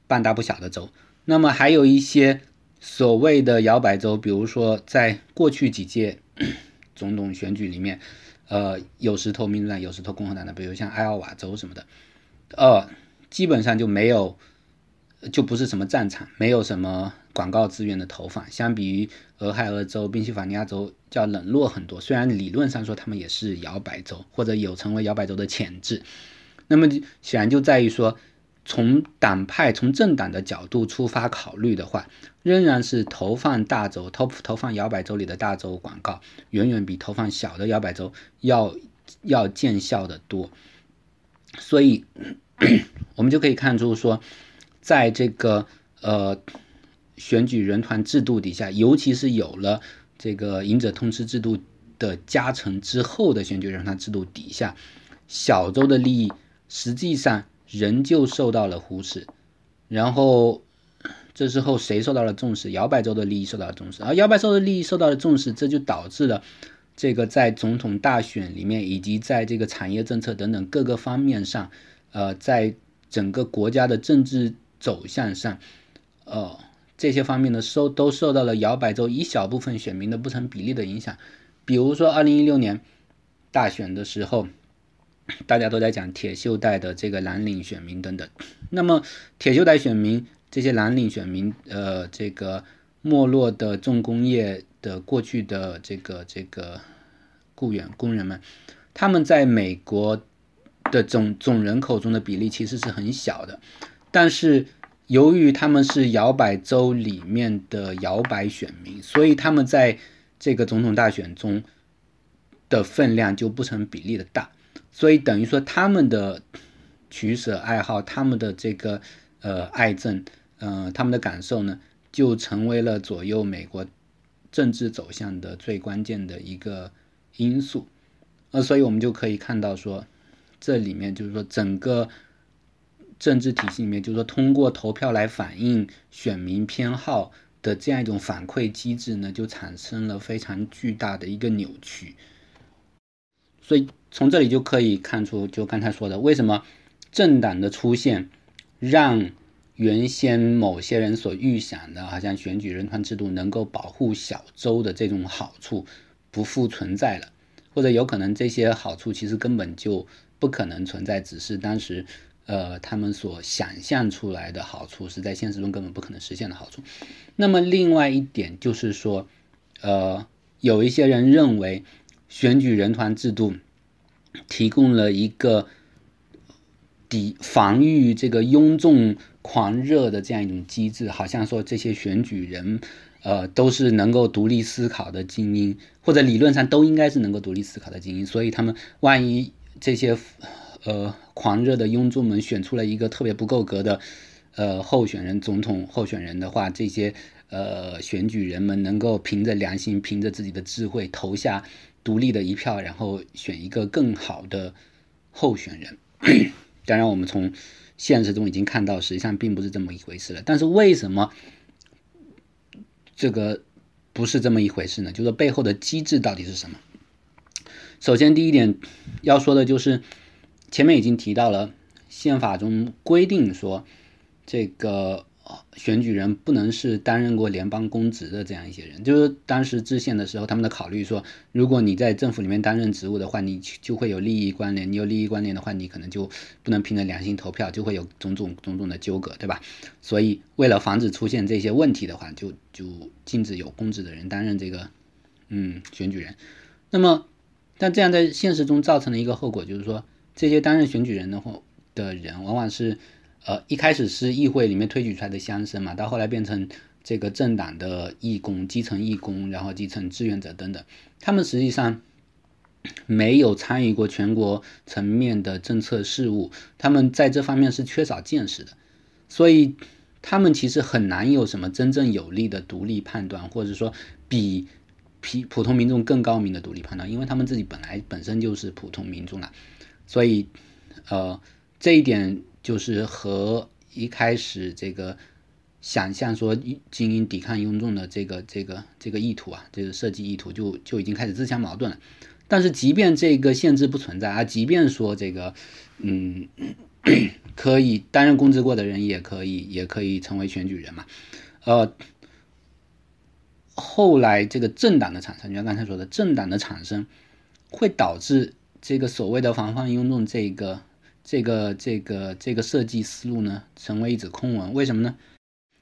半大不小的州。那么还有一些所谓的摇摆州，比如说在过去几届 总统选举里面。呃，有时投民主党，有时投共和党的，比如像艾奥瓦州什么的，呃，基本上就没有，就不是什么战场，没有什么广告资源的投放。相比于俄亥俄州、宾夕法尼亚州，叫冷落很多。虽然理论上说他们也是摇摆州，或者有成为摇摆州的潜质，那么显然就在于说。从党派、从政党的角度出发考虑的话，仍然是投放大州、投投放摇摆州里的大州广告，远远比投放小的摇摆州要要见效的多。所以，我们就可以看出说，在这个呃选举人团制度底下，尤其是有了这个赢者通吃制度的加成之后的选举人团制度底下，小州的利益实际上。仍旧受到了忽视，然后这时候谁受到了重视？摇摆州的利益受到了重视，而摇摆州的利益受到了重视，这就导致了这个在总统大选里面，以及在这个产业政策等等各个方面上，呃，在整个国家的政治走向上，呃，这些方面的受都受到了摇摆州一小部分选民的不成比例的影响。比如说，二零一六年大选的时候。大家都在讲铁锈带的这个蓝领选民等等，那么铁锈带选民这些蓝领选民，呃，这个没落的重工业的过去的这个这个雇员工人们，他们在美国的总总人口中的比例其实是很小的，但是由于他们是摇摆州里面的摇摆选民，所以他们在这个总统大选中的分量就不成比例的大。所以等于说，他们的取舍爱好，他们的这个呃爱憎，呃他们的感受呢，就成为了左右美国政治走向的最关键的一个因素。呃，所以我们就可以看到说，这里面就是说整个政治体系里面，就是说通过投票来反映选民偏好的这样一种反馈机制呢，就产生了非常巨大的一个扭曲。所以。从这里就可以看出，就刚才说的，为什么政党的出现让原先某些人所预想的，好像选举人团制度能够保护小州的这种好处不复存在了，或者有可能这些好处其实根本就不可能存在，只是当时呃他们所想象出来的好处是在现实中根本不可能实现的好处。那么另外一点就是说，呃，有一些人认为选举人团制度。提供了一个抵防御这个庸众狂热的这样一种机制，好像说这些选举人，呃，都是能够独立思考的精英，或者理论上都应该是能够独立思考的精英，所以他们万一这些呃狂热的庸众们选出了一个特别不够格的呃候选人，总统候选人的话，这些呃选举人们能够凭着良心，凭着自己的智慧投下。独立的一票，然后选一个更好的候选人。当然，我们从现实中已经看到，实际上并不是这么一回事了。但是，为什么这个不是这么一回事呢？就是背后的机制到底是什么？首先，第一点要说的就是，前面已经提到了，宪法中规定说，这个。选举人不能是担任过联邦公职的这样一些人，就是当时制宪的时候，他们的考虑说，如果你在政府里面担任职务的话，你就会有利益关联，你有利益关联的话，你可能就不能凭着良心投票，就会有种种种种的纠葛，对吧？所以为了防止出现这些问题的话，就就禁止有公职的人担任这个嗯选举人。那么但这样在现实中造成的一个后果就是说，这些担任选举人的话的人，往往是呃一开始是议会里面推举出来的乡绅嘛，到后来变成这个政党的义工、基层义工，然后基层志愿者等等，他们实际上。没有参与过全国层面的政策事务，他们在这方面是缺少见识的，所以他们其实很难有什么真正有力的独立判断，或者说比普普通民众更高明的独立判断，因为他们自己本来本身就是普通民众了，所以呃这一点就是和一开始这个想象说精英抵抗庸众的这个这个这个意图啊，这个设计意图就就已经开始自相矛盾了。但是，即便这个限制不存在啊，即便说这个，嗯，可以担任公职过的人也可以，也可以成为选举人嘛，呃，后来这个政党的产生，就像刚才说的，政党的产生会导致这个所谓的防范庸众这个这个这个这个设计思路呢，成为一纸空文。为什么呢？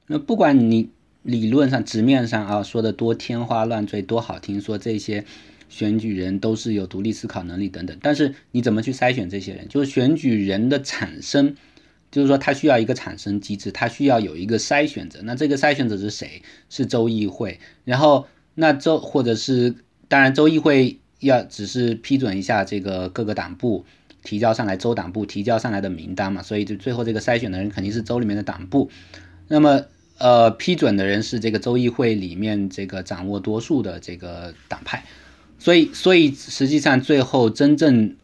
那不管你理论上、纸面上啊说的多天花乱坠、多好听，说这些。选举人都是有独立思考能力等等，但是你怎么去筛选这些人？就是选举人的产生，就是说他需要一个产生机制，他需要有一个筛选者。那这个筛选者是谁？是州议会。然后那州或者是当然州议会要只是批准一下这个各个党部提交上来州党部提交上来的名单嘛，所以就最后这个筛选的人肯定是州里面的党部。那么呃批准的人是这个州议会里面这个掌握多数的这个党派。所以，所以实际上最后真正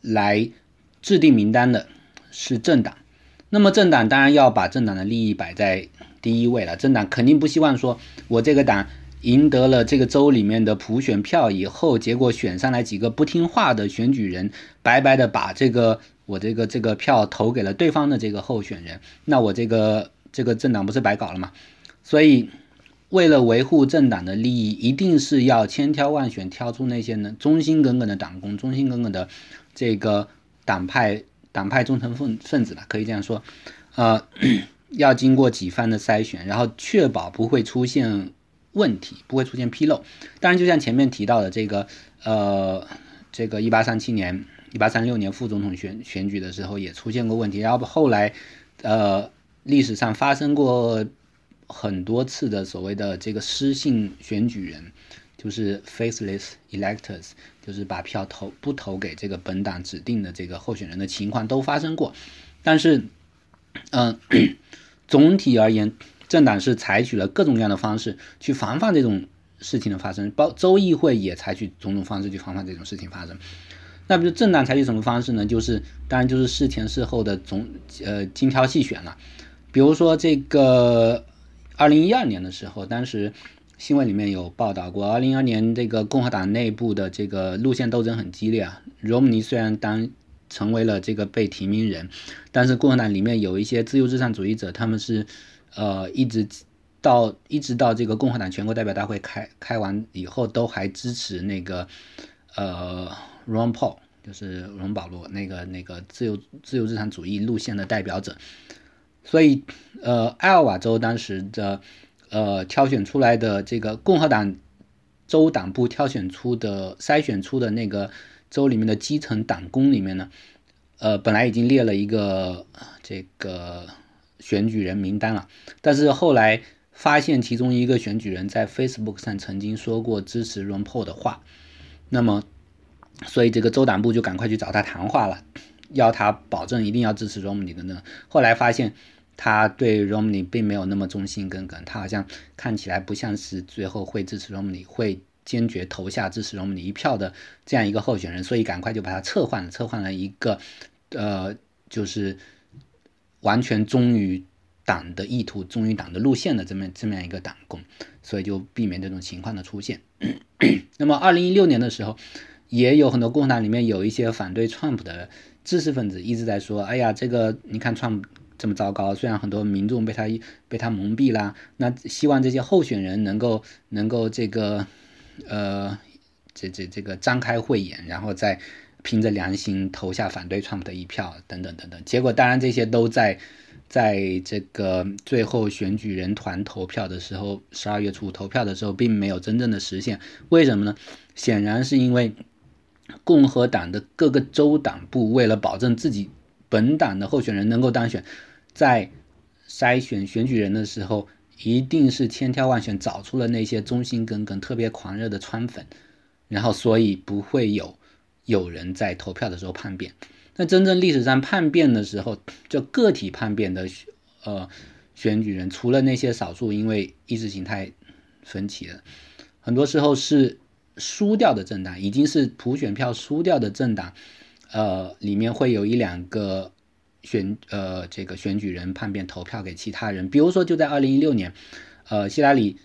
来制定名单的是政党。那么政党当然要把政党的利益摆在第一位了。政党肯定不希望说，我这个党赢得了这个州里面的普选票以后，结果选上来几个不听话的选举人，白白的把这个我这个这个票投给了对方的这个候选人，那我这个这个政党不是白搞了吗？所以。为了维护政党的利益，一定是要千挑万选挑出那些呢忠心耿耿的党工、忠心耿耿的这个党派党派忠诚分分子吧，可以这样说。呃，要经过几番的筛选，然后确保不会出现问题，不会出现纰漏。当然，就像前面提到的这个，呃，这个一八三七年、一八三六年副总统选选举的时候也出现过问题，然后后来，呃，历史上发生过。很多次的所谓的这个失信选举人，就是 faceless electors，就是把票投不投给这个本党指定的这个候选人的情况都发生过。但是，嗯，总体而言，政党是采取了各种各样的方式去防范这种事情的发生，包州议会也采取种种方式去防范这种事情发生。那比如政党采取什么方式呢？就是当然就是事前事后的总呃精挑细选了，比如说这个。二零一二年的时候，当时新闻里面有报道过，二零一二年这个共和党内部的这个路线斗争很激烈啊。罗姆尼虽然当成为了这个被提名人，但是共和党里面有一些自由至上主义者，他们是呃一直到一直到这个共和党全国代表大会开开完以后，都还支持那个呃 Ron Paul，就是荣保罗那个那个自由自由资产主义路线的代表者。所以，呃，艾奥瓦州当时的，呃，挑选出来的这个共和党州党部挑选出的筛选出的那个州里面的基层党工里面呢，呃，本来已经列了一个这个选举人名单了，但是后来发现其中一个选举人在 Facebook 上曾经说过支持 Ron Paul 的话，那么，所以这个州党部就赶快去找他谈话了，要他保证一定要支持 Romney 的呢。后来发现。他对 Romney 并没有那么忠心耿耿，他好像看起来不像是最后会支持 Romney，会坚决投下支持 Romney 一票的这样一个候选人，所以赶快就把他撤换了，撤换了一个，呃，就是完全忠于党的意图、忠于党的路线的这么这么样一个党工，所以就避免这种情况的出现。那么，二零一六年的时候，也有很多共产党里面有一些反对 Trump 的知识分子一直在说：“哎呀，这个你看创。”这么糟糕，虽然很多民众被他被他蒙蔽啦，那希望这些候选人能够能够这个，呃，这这这个张开慧眼，然后再凭着良心投下反对 Trump 的一票，等等等等。结果当然这些都在在这个最后选举人团投票的时候，十二月初投票的时候，并没有真正的实现。为什么呢？显然是因为共和党的各个州党部为了保证自己本党的候选人能够当选，在筛选选举人的时候，一定是千挑万选找出了那些忠心耿耿、特别狂热的川粉，然后所以不会有有人在投票的时候叛变。那真正历史上叛变的时候，就个体叛变的呃选举人，除了那些少数因为意识形态分歧的，很多时候是。输掉的政党已经是普选票输掉的政党，呃，里面会有一两个选呃这个选举人叛变投票给其他人，比如说就在二零一六年，呃，希拉里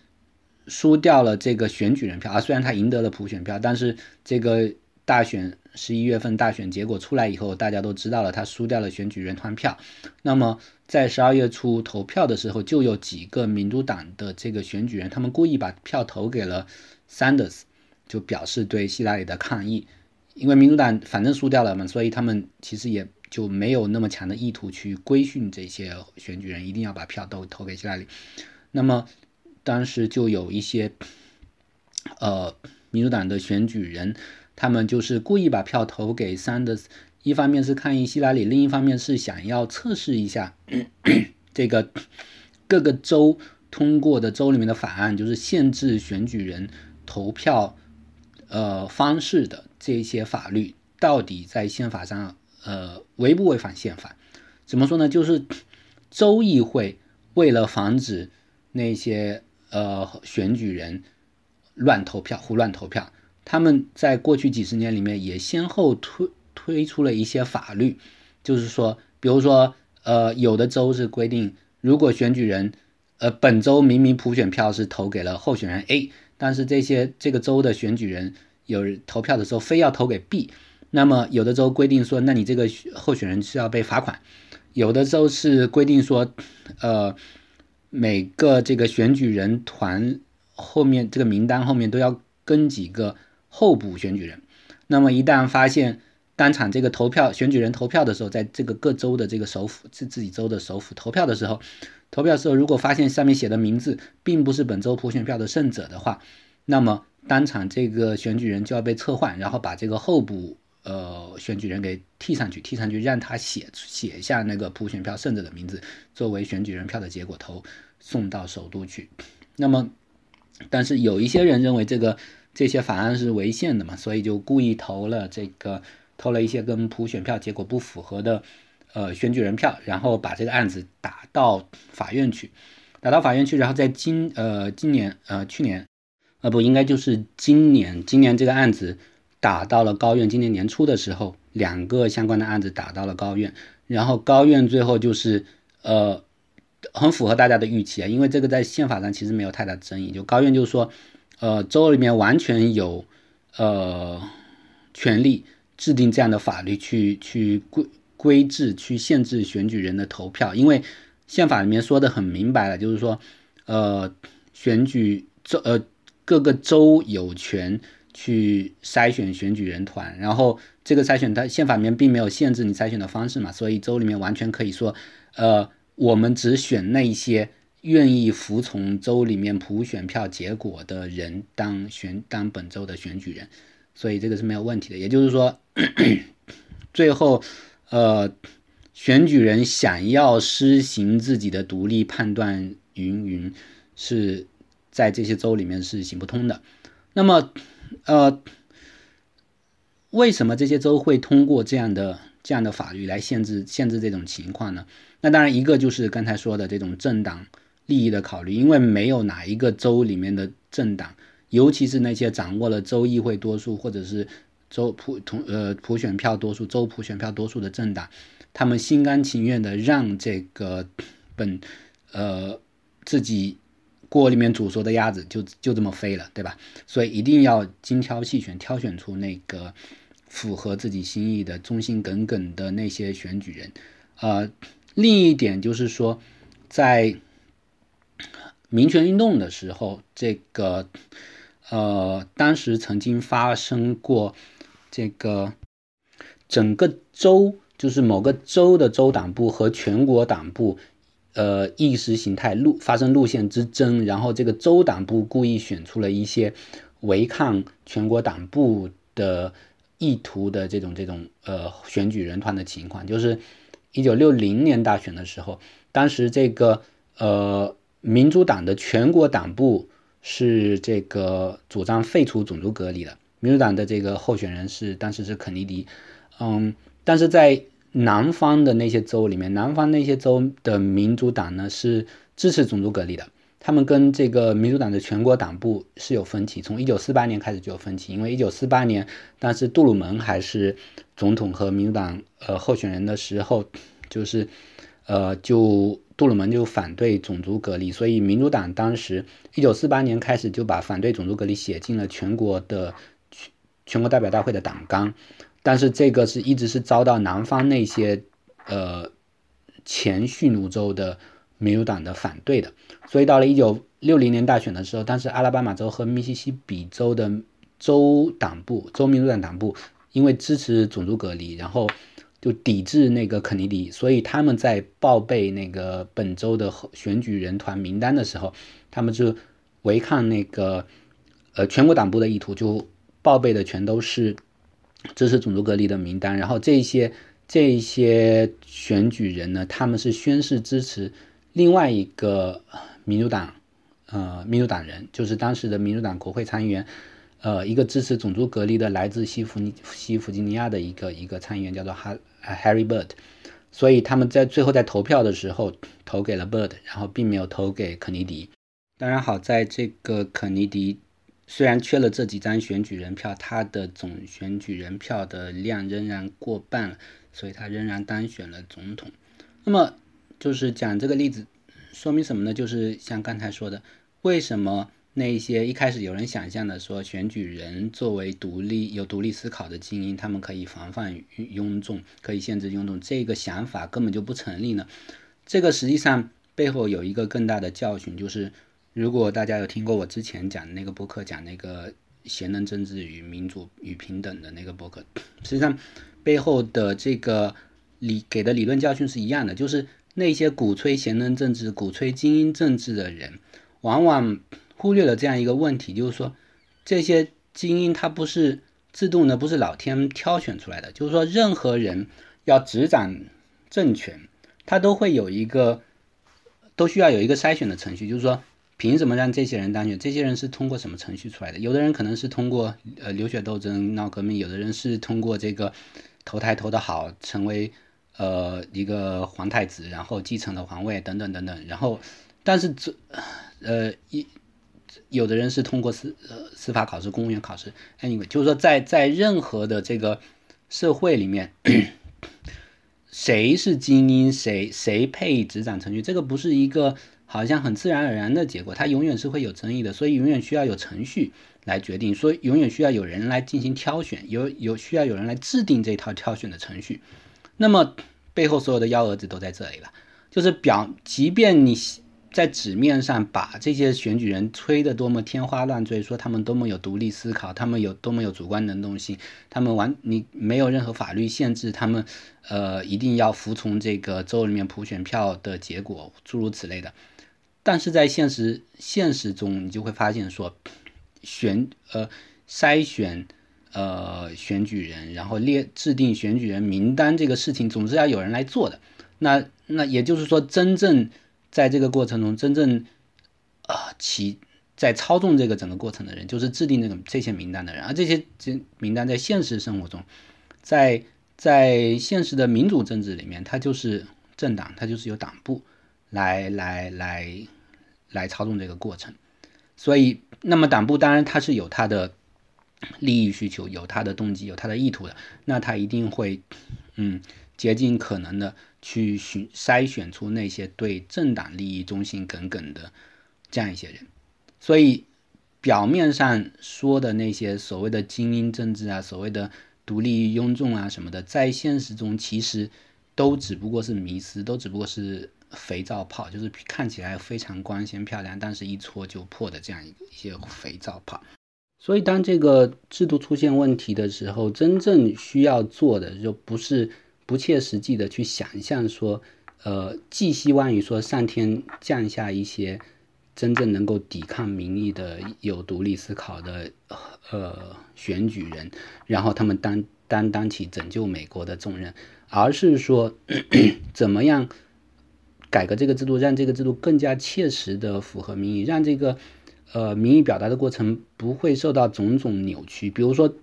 输掉了这个选举人票啊，虽然他赢得了普选票，但是这个大选十一月份大选结果出来以后，大家都知道了他输掉了选举人团票，那么在十二月初投票的时候，就有几个民主党的这个选举人，他们故意把票投给了 Sanders。就表示对希拉里的抗议，因为民主党反正输掉了嘛，所以他们其实也就没有那么强的意图去规训这些选举人，一定要把票都投给希拉里。那么当时就有一些呃民主党的选举人，他们就是故意把票投给 Sanders，一方面是抗议希拉里，另一方面是想要测试一下这个各个州通过的州里面的法案，就是限制选举人投票。呃，方式的这些法律到底在宪法上，呃，违不违反宪法？怎么说呢？就是州议会为了防止那些呃选举人乱投票、胡乱投票，他们在过去几十年里面也先后推推出了一些法律，就是说，比如说，呃，有的州是规定，如果选举人，呃，本周明明普选票是投给了候选人 A。但是这些这个州的选举人有投票的时候非要投给 B，那么有的州规定说，那你这个候选人是要被罚款；有的州是规定说，呃，每个这个选举人团后面这个名单后面都要跟几个候补选举人。那么一旦发现当场这个投票选举人投票的时候，在这个各州的这个首府自自己州的首府投票的时候。投票时候，如果发现上面写的名字并不是本周普选票的胜者的话，那么当场这个选举人就要被撤换，然后把这个候补呃选举人给替上去，替上去让他写写下那个普选票胜者的名字，作为选举人票的结果投送到首都去。那么，但是有一些人认为这个这些法案是违宪的嘛，所以就故意投了这个投了一些跟普选票结果不符合的。呃，选举人票，然后把这个案子打到法院去，打到法院去，然后在今呃今年呃去年，呃不应该就是今年，今年这个案子打到了高院，今年年初的时候，两个相关的案子打到了高院，然后高院最后就是呃很符合大家的预期啊，因为这个在宪法上其实没有太大争议，就高院就是说，呃州里面完全有呃权利制定这样的法律去去规。规制去限制选举人的投票，因为宪法里面说的很明白了，就是说，呃，选举州呃各个州有权去筛选选举人团，然后这个筛选它宪法里面并没有限制你筛选的方式嘛，所以州里面完全可以说，呃，我们只选那一些愿意服从州里面普选票结果的人当选当本州的选举人，所以这个是没有问题的。也就是说，最后。呃，选举人想要施行自己的独立判断，云云，是在这些州里面是行不通的。那么，呃，为什么这些州会通过这样的这样的法律来限制限制这种情况呢？那当然，一个就是刚才说的这种政党利益的考虑，因为没有哪一个州里面的政党，尤其是那些掌握了州议会多数或者是。州普同呃普选票多数州普选票多数的政党，他们心甘情愿的让这个本呃自己锅里面煮熟的鸭子就就这么飞了，对吧？所以一定要精挑细选，挑选出那个符合自己心意的忠心耿耿的那些选举人。呃，另一点就是说，在民权运动的时候，这个呃当时曾经发生过。这个整个州就是某个州的州党部和全国党部，呃，意识形态路发生路线之争，然后这个州党部故意选出了一些违抗全国党部的意图的这种这种呃选举人团的情况，就是一九六零年大选的时候，当时这个呃民主党的全国党部是这个主张废除种族隔离的，民主党的这个候选人是当时是肯尼迪，嗯，但是在南方的那些州里面，南方那些州的民主党呢是支持种族隔离的。他们跟这个民主党的全国党部是有分歧，从一九四八年开始就有分歧，因为一九四八年当时杜鲁门还是总统和民主党呃候选人的时候，就是呃就杜鲁门就反对种族隔离，所以民主党当时一九四八年开始就把反对种族隔离写进了全国的全全国代表大会的党纲，但是这个是一直是遭到南方那些呃前蓄奴州的。民主党的反对的，所以到了一九六零年大选的时候，当时阿拉巴马州和密西西比州的州党部、州民主党党部因为支持种族隔离，然后就抵制那个肯尼迪，所以他们在报备那个本州的选举人团名单的时候，他们就违抗那个呃全国党部的意图，就报备的全都是支持种族隔离的名单，然后这些这些选举人呢，他们是宣誓支持。另外一个民主党，呃，民主党人就是当时的民主党国会参议员，呃，一个支持种族隔离的来自西弗尼西弗吉尼亚的一个一个参议员叫做哈啊 Harry Bird，所以他们在最后在投票的时候投给了 Bird，然后并没有投给肯尼迪。当然，好在这个肯尼迪虽然缺了这几张选举人票，他的总选举人票的量仍然过半了，所以他仍然当选了总统。那么。就是讲这个例子，说明什么呢？就是像刚才说的，为什么那一些一开始有人想象的说选举人作为独立有独立思考的精英，他们可以防范庸众，可以限制庸众，这个想法根本就不成立呢？这个实际上背后有一个更大的教训，就是如果大家有听过我之前讲的那个博客，讲那个贤能政治与民主与平等的那个博客，实际上背后的这个理给的理论教训是一样的，就是。那些鼓吹贤能政治、鼓吹精英政治的人，往往忽略了这样一个问题，就是说，这些精英他不是自动的，不是老天挑选出来的。就是说，任何人要执掌政权，他都会有一个，都需要有一个筛选的程序。就是说，凭什么让这些人当选？这些人是通过什么程序出来的？有的人可能是通过呃流血斗争、闹革命；有的人是通过这个投胎投的好，成为。呃，一个皇太子，然后继承了皇位，等等等等，然后，但是这，呃，一有的人是通过司呃司法考试、公务员考试，anyway，就是说在在任何的这个社会里面，谁是精英，谁谁配执掌程序，这个不是一个好像很自然而然的结果，它永远是会有争议的，所以永远需要有程序来决定，所以永远需要有人来进行挑选，有有需要有人来制定这套挑选的程序。那么背后所有的幺蛾子都在这里了，就是表，即便你在纸面上把这些选举人吹得多么天花乱坠，说他们多么有独立思考，他们有多么有主观能动性，他们完你没有任何法律限制，他们呃一定要服从这个州里面普选票的结果，诸如此类的。但是在现实现实中，你就会发现说，选呃筛选。呃，选举人，然后列制定选举人名单这个事情，总是要有人来做的。那那也就是说，真正在这个过程中，真正啊起在操纵这个整个过程的人，就是制定这个这些名单的人。而这些这名单在现实生活中，在在现实的民主政治里面，它就是政党，它就是由党部来来来来操纵这个过程。所以，那么党部当然它是有它的。利益需求有他的动机，有他的意图的，那他一定会，嗯，竭尽可能的去选筛选出那些对政党利益忠心耿耿的这样一些人。所以表面上说的那些所谓的精英政治啊，所谓的独立于庸众啊什么的，在现实中其实都只不过是迷思，都只不过是肥皂泡，就是看起来非常光鲜漂亮，但是一戳就破的这样一些肥皂泡。所以，当这个制度出现问题的时候，真正需要做的就不是不切实际的去想象说，呃，寄希望于说上天降下一些真正能够抵抗民意的、有独立思考的、呃选举人，然后他们担担当起拯救美国的重任，而是说 怎么样改革这个制度，让这个制度更加切实的符合民意，让这个呃民意表达的过程不会受到种种扭曲，比如说。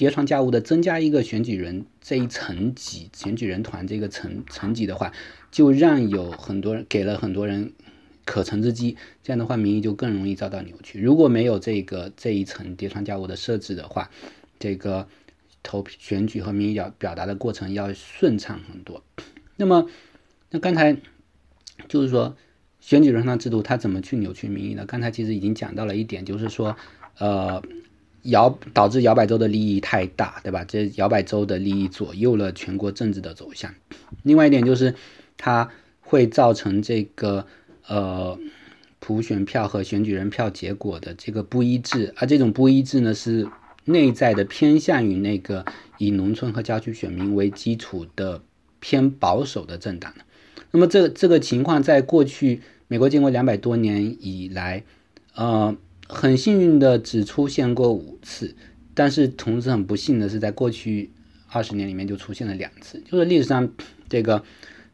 叠床架屋的增加一个选举人这一层级，选举人团这个层层级的话，就让有很多人给了很多人可乘之机，这样的话民意就更容易遭到扭曲。如果没有这个这一层叠床架屋的设置的话，这个投选举和民意表表达的过程要顺畅很多。那么，那刚才就是说选举人团制度它怎么去扭曲民意呢？刚才其实已经讲到了一点，就是说，呃。摇导致摇摆州的利益太大，对吧？这摇摆州的利益左右了全国政治的走向。另外一点就是，它会造成这个呃普选票和选举人票结果的这个不一致，而这种不一致呢，是内在的偏向于那个以农村和郊区选民为基础的偏保守的政党那么这这个情况在过去美国建国两百多年以来，呃。很幸运的只出现过五次，但是同时很不幸的是，在过去二十年里面就出现了两次。就是历史上这个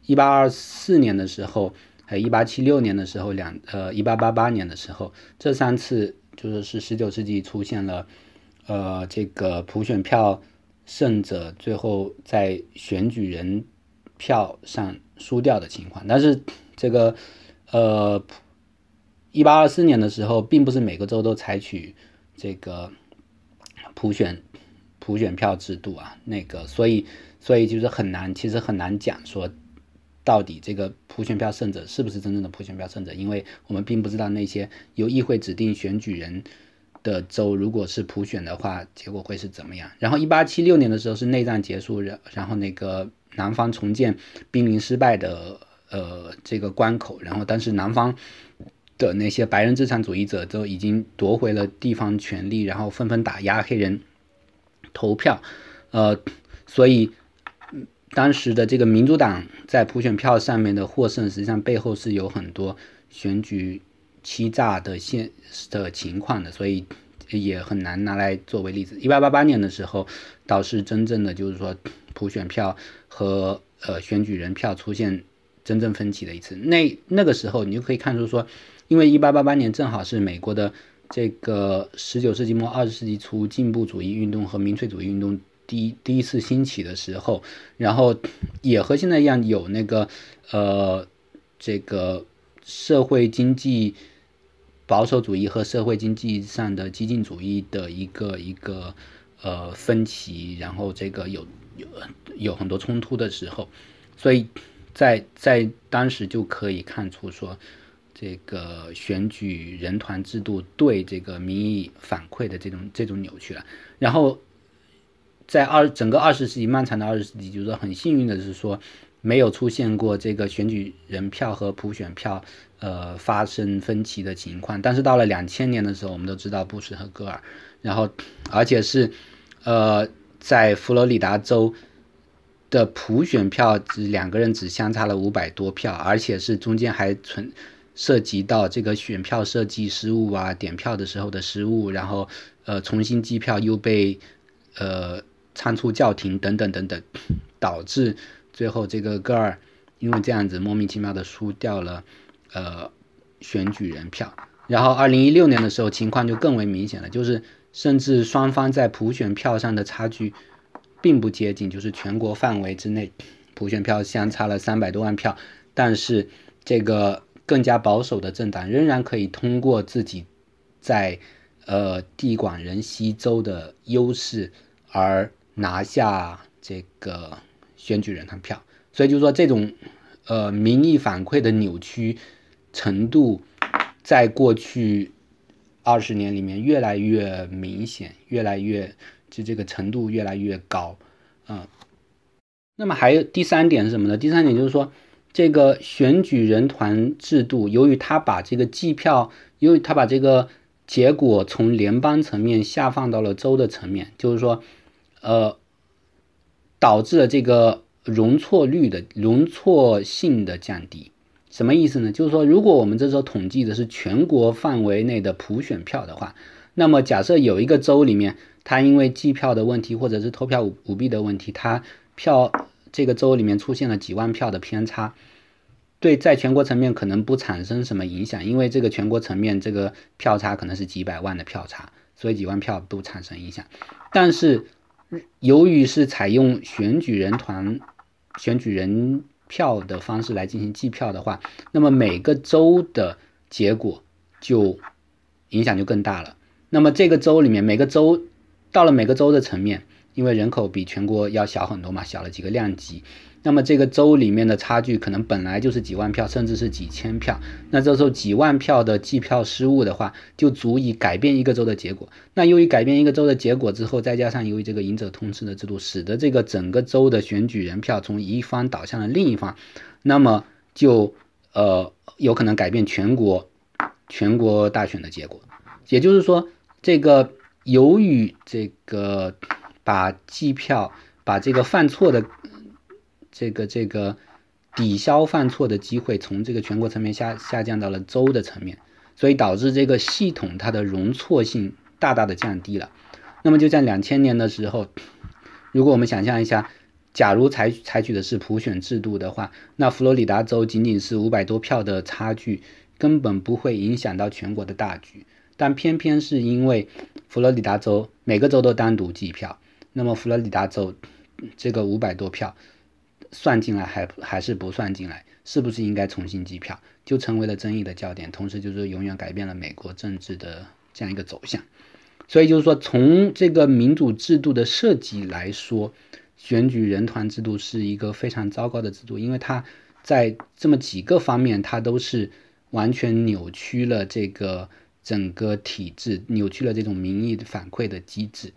一八二四年的时候，还有一八七六年的时候，两呃一八八八年的时候，这三次就是是十九世纪出现了呃这个普选票胜者最后在选举人票上输掉的情况。但是这个呃。一八二四年的时候，并不是每个州都采取这个普选普选票制度啊，那个，所以所以就是很难，其实很难讲说到底这个普选票胜者是不是真正的普选票胜者，因为我们并不知道那些由议会指定选举人的州，如果是普选的话，结果会是怎么样。然后一八七六年的时候是内战结束，然然后那个南方重建濒临失败的呃这个关口，然后但是南方。的那些白人资产主义者都已经夺回了地方权力，然后纷纷打压黑人投票，呃，所以当时的这个民主党在普选票上面的获胜，实际上背后是有很多选举欺诈的现的情况的，所以也很难拿来作为例子。一八八八年的时候，倒是真正的就是说普选票和呃选举人票出现真正分歧的一次。那那个时候你就可以看出说。因为一八八八年正好是美国的这个十九世纪末二十世纪初进步主义运动和民粹主义运动第一第一次兴起的时候，然后也和现在一样有那个呃这个社会经济保守主义和社会经济上的激进主义的一个一个呃分歧，然后这个有有有很多冲突的时候，所以在在当时就可以看出说。这个选举人团制度对这个民意反馈的这种这种扭曲了，然后在二整个二十世纪漫长的二十世纪，就是说很幸运的是说没有出现过这个选举人票和普选票呃发生分歧的情况。但是到了两千年的时候，我们都知道布什和戈尔，然后而且是呃在佛罗里达州的普选票只两个人只相差了五百多票，而且是中间还存。涉及到这个选票设计失误啊，点票的时候的失误，然后呃重新计票又被呃仓促叫停等等等等，导致最后这个戈尔因为这样子莫名其妙的输掉了呃选举人票。然后二零一六年的时候情况就更为明显了，就是甚至双方在普选票上的差距并不接近，就是全国范围之内普选票相差了三百多万票，但是这个。更加保守的政党仍然可以通过自己在呃地广人稀州的优势而拿下这个选举人团票，所以就是说这种呃民意反馈的扭曲程度，在过去二十年里面越来越明显，越来越就这个程度越来越高，嗯，那么还有第三点是什么呢？第三点就是说。这个选举人团制度，由于他把这个计票，由于他把这个结果从联邦层面下放到了州的层面，就是说，呃，导致了这个容错率的容错性的降低。什么意思呢？就是说，如果我们这时候统计的是全国范围内的普选票的话，那么假设有一个州里面，它因为计票的问题或者是投票舞舞弊的问题，它票这个州里面出现了几万票的偏差，对，在全国层面可能不产生什么影响，因为这个全国层面这个票差可能是几百万的票差，所以几万票不产生影响。但是由于是采用选举人团选举人票的方式来进行计票的话，那么每个州的结果就影响就更大了。那么这个州里面每个州到了每个州的层面，因为人口比全国要小很多嘛，小了几个量级。那么这个州里面的差距可能本来就是几万票，甚至是几千票。那这时候几万票的计票失误的话，就足以改变一个州的结果。那由于改变一个州的结果之后，再加上由于这个赢者通吃的制度，使得这个整个州的选举人票从一方倒向了另一方，那么就呃有可能改变全国全国大选的结果。也就是说，这个由于这个把计票把这个犯错的。这个这个抵消犯错的机会从这个全国层面下下降到了州的层面，所以导致这个系统它的容错性大大的降低了。那么就在两千年的时候，如果我们想象一下，假如采采取的是普选制度的话，那佛罗里达州仅仅是五百多票的差距，根本不会影响到全国的大局。但偏偏是因为佛罗里达州每个州都单独计票，那么佛罗里达州这个五百多票。算进来还还是不算进来？是不是应该重新计票？就成为了争议的焦点，同时就是永远改变了美国政治的这样一个走向。所以就是说，从这个民主制度的设计来说，选举人团制度是一个非常糟糕的制度，因为它在这么几个方面，它都是完全扭曲了这个整个体制，扭曲了这种民意反馈的机制，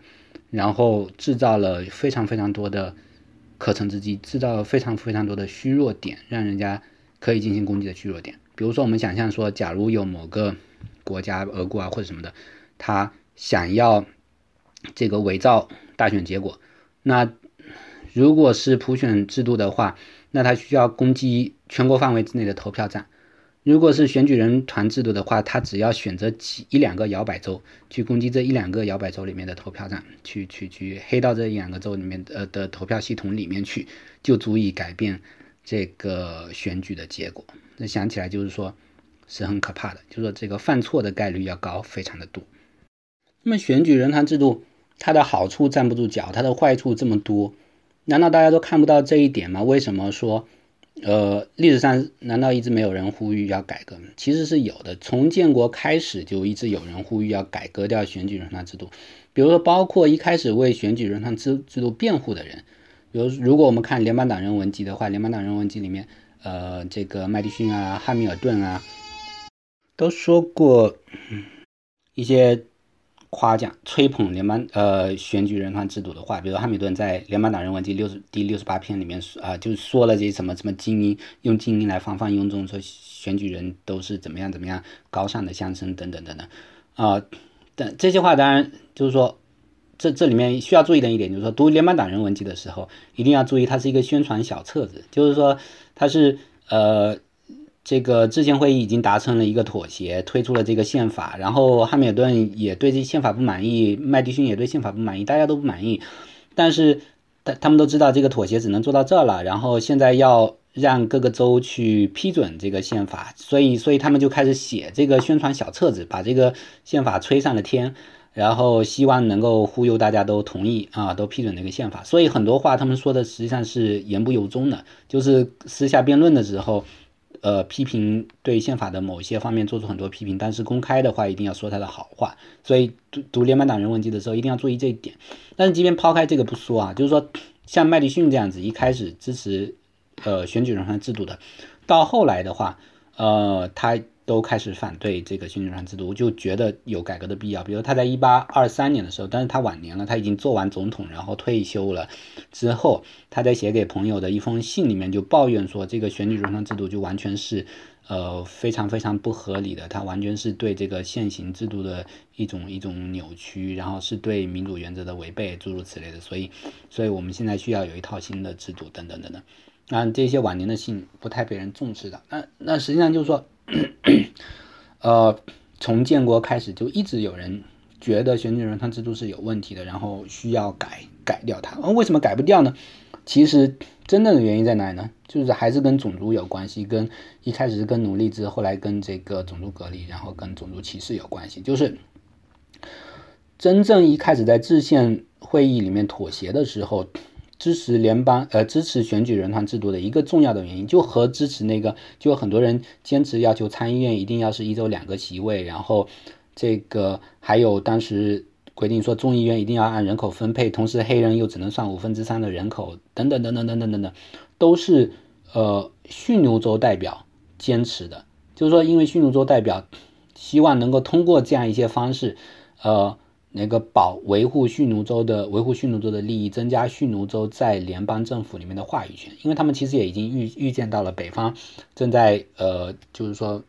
然后制造了非常非常多的。可乘之机，制造了非常非常多的虚弱点，让人家可以进行攻击的虚弱点。比如说，我们想象说，假如有某个国家，俄国啊或者什么的，他想要这个伪造大选结果，那如果是普选制度的话，那他需要攻击全国范围之内的投票站。如果是选举人团制度的话，他只要选择几一两个摇摆州去攻击这一两个摇摆州里面的投票站，去去去黑到这一两个州里面呃的投票系统里面去，就足以改变这个选举的结果。那想起来就是说，是很可怕的，就是说这个犯错的概率要高非常的多。那么选举人团制度它的好处站不住脚，它的坏处这么多，难道大家都看不到这一点吗？为什么说？呃，历史上难道一直没有人呼吁要改革吗？其实是有的，从建国开始就一直有人呼吁要改革掉选举人团制度。比如说，包括一开始为选举人团制制度辩护的人，比如如果我们看联邦党人文集的话，联邦党人文集里面，呃，这个麦迪逊啊、汉密尔顿啊，都说过一些。夸奖、吹捧联邦呃选举人团制度的话，比如哈米顿在《联邦党人文记》六十第六十八篇里面啊，就说了这些什么什么精英，用精英来防范庸众，说选举人都是怎么样怎么样高尚的相称等等等等啊。但这些话当然就是说，这这里面需要注意的一点就是说，读《联邦党人文记》的时候，一定要注意它是一个宣传小册子，就是说它是呃。这个制宪会议已经达成了一个妥协，推出了这个宪法。然后汉密尔顿也对这宪法不满意，麦迪逊也对宪法不满意，大家都不满意。但是他他们都知道这个妥协只能做到这了。然后现在要让各个州去批准这个宪法，所以所以他们就开始写这个宣传小册子，把这个宪法吹上了天，然后希望能够忽悠大家都同意啊，都批准这个宪法。所以很多话他们说的实际上是言不由衷的，就是私下辩论的时候。呃，批评对宪法的某些方面做出很多批评，但是公开的话一定要说他的好话。所以读读联邦党人文集的时候一定要注意这一点。但是即便抛开这个不说啊，就是说像麦迪逊这样子一开始支持呃选举人团制度的，到后来的话，呃，他。都开始反对这个选举团制度，就觉得有改革的必要。比如他在一八二三年的时候，但是他晚年了，他已经做完总统，然后退休了之后，他在写给朋友的一封信里面就抱怨说，这个选举人团制度就完全是，呃，非常非常不合理的，它完全是对这个现行制度的一种一种扭曲，然后是对民主原则的违背，诸如此类的。所以，所以我们现在需要有一套新的制度，等等等等。那这些晚年的信不太被人重视的。那那实际上就是说。呃，从建国开始就一直有人觉得选举人团制度是有问题的，然后需要改改掉它。为什么改不掉呢？其实真正的原因在哪里呢？就是还是跟种族有关系，跟一开始是跟奴隶制，后来跟这个种族隔离，然后跟种族歧视有关系。就是真正一开始在制宪会议里面妥协的时候。支持联邦呃支持选举人团制度的一个重要的原因，就和支持那个就很多人坚持要求参议院一定要是一周两个席位，然后这个还有当时规定说众议院一定要按人口分配，同时黑人又只能算五分之三的人口等等等等等等等等，都是呃驯奴州代表坚持的，就是说因为驯奴州代表希望能够通过这样一些方式，呃。那个保维护蓄奴州的维护蓄奴州的利益，增加蓄奴州在联邦政府里面的话语权，因为他们其实也已经预预见到了北方正在呃，就是说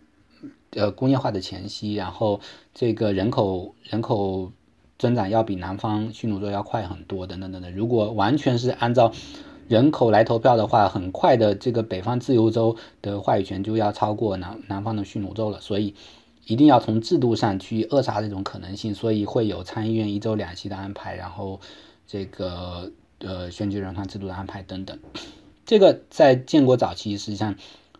呃工业化的前夕，然后这个人口人口增长要比南方蓄奴州要快很多，等等等等。如果完全是按照人口来投票的话，很快的这个北方自由州的话语权就要超过南南方的蓄奴州了，所以。一定要从制度上去扼杀这种可能性，所以会有参议院一周两席的安排，然后这个呃选举人团制度的安排等等。这个在建国早期实际上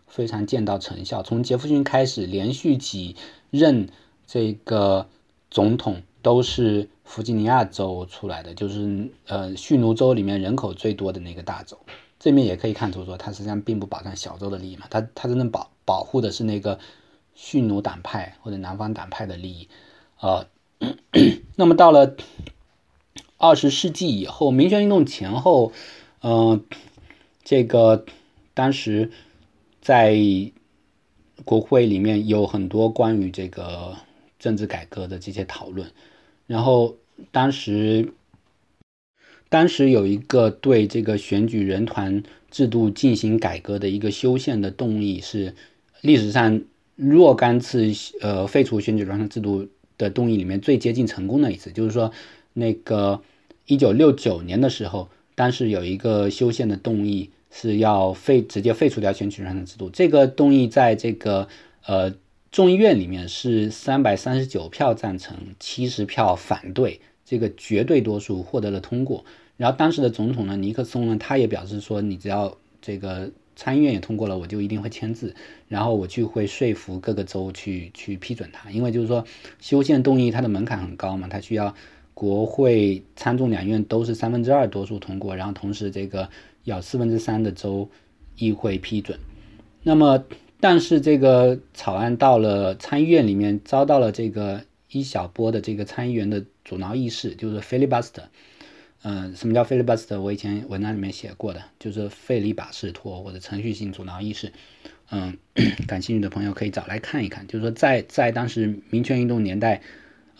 非常见到成效，从杰弗逊开始，连续几任这个总统都是弗吉尼亚州出来的，就是呃蓄奴州里面人口最多的那个大州。这面也可以看出说，它实际上并不保障小州的利益嘛，它它真正保保护的是那个。驯奴党派或者南方党派的利益，呃，那么到了二十世纪以后，民权运动前后，嗯，这个当时在国会里面有很多关于这个政治改革的这些讨论，然后当时当时有一个对这个选举人团制度进行改革的一个修宪的动议，是历史上。若干次呃废除选举人团制度的动议里面最接近成功的一次，就是说那个一九六九年的时候，当时有一个修宪的动议是要废直接废除掉选举人团制度。这个动议在这个呃众议院里面是三百三十九票赞成，七十票反对，这个绝对多数获得了通过。然后当时的总统呢尼克松呢，他也表示说，你只要这个。参议院也通过了，我就一定会签字，然后我就会说服各个州去去批准它，因为就是说修宪动议它的门槛很高嘛，它需要国会参众两院都是三分之二多数通过，然后同时这个要四分之三的州议会批准。那么，但是这个草案到了参议院里面，遭到了这个一小波的这个参议员的阻挠议事，就是 filibuster。嗯，什么叫 filibuster？我以前文章里面写过的，就是费力把式托或者程序性阻挠议事。嗯，感兴趣的朋友可以找来看一看。就是说，在在当时民权运动年代，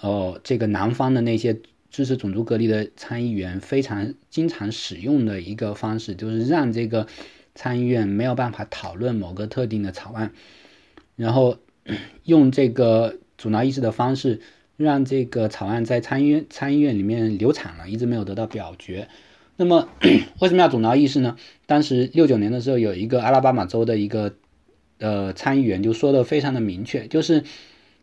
哦，这个南方的那些支持种族隔离的参议员非常经常使用的一个方式，就是让这个参议院没有办法讨论某个特定的草案，然后 用这个阻挠议事的方式。让这个草案在参议院参议院里面流产了，一直没有得到表决。那么 为什么要阻挠议事呢？当时六九年的时候，有一个阿拉巴马州的一个呃参议员就说的非常的明确，就是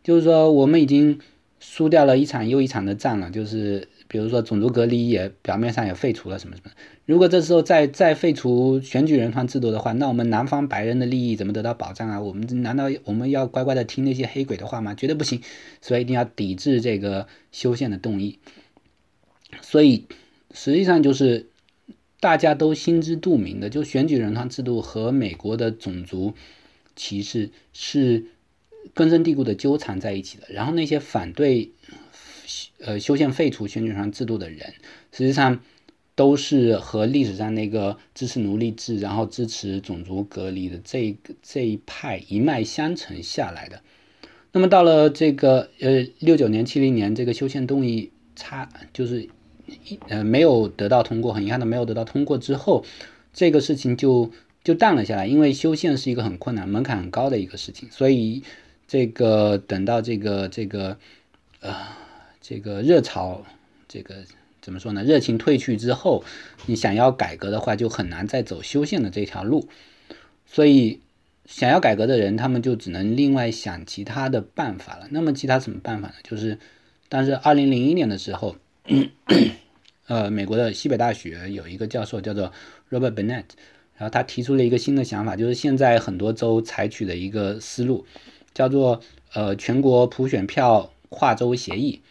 就是说我们已经输掉了一场又一场的战了，就是。比如说种族隔离也表面上也废除了什么什么，如果这时候再再废除选举人团制度的话，那我们南方白人的利益怎么得到保障啊？我们难道我们要乖乖的听那些黑鬼的话吗？绝对不行，所以一定要抵制这个修宪的动议。所以实际上就是大家都心知肚明的，就选举人团制度和美国的种族歧视是根深蒂固的纠缠在一起的。然后那些反对。呃，修宪废除选举权制度的人，实际上都是和历史上那个支持奴隶制，然后支持种族隔离的这这一派一脉相承下来的。那么到了这个呃六九年、七零年，这个修宪动议差就是一呃没有得到通过，很遗憾的没有得到通过之后，这个事情就就淡了下来，因为修宪是一个很困难、门槛很高的一个事情，所以这个等到这个这个呃。这个热潮，这个怎么说呢？热情褪去之后，你想要改革的话，就很难再走修宪的这条路。所以，想要改革的人，他们就只能另外想其他的办法了。那么，其他什么办法呢？就是但是二零零一年的时候，呃，美国的西北大学有一个教授叫做 Robert Bennett，然后他提出了一个新的想法，就是现在很多州采取的一个思路，叫做呃全国普选票跨州协议。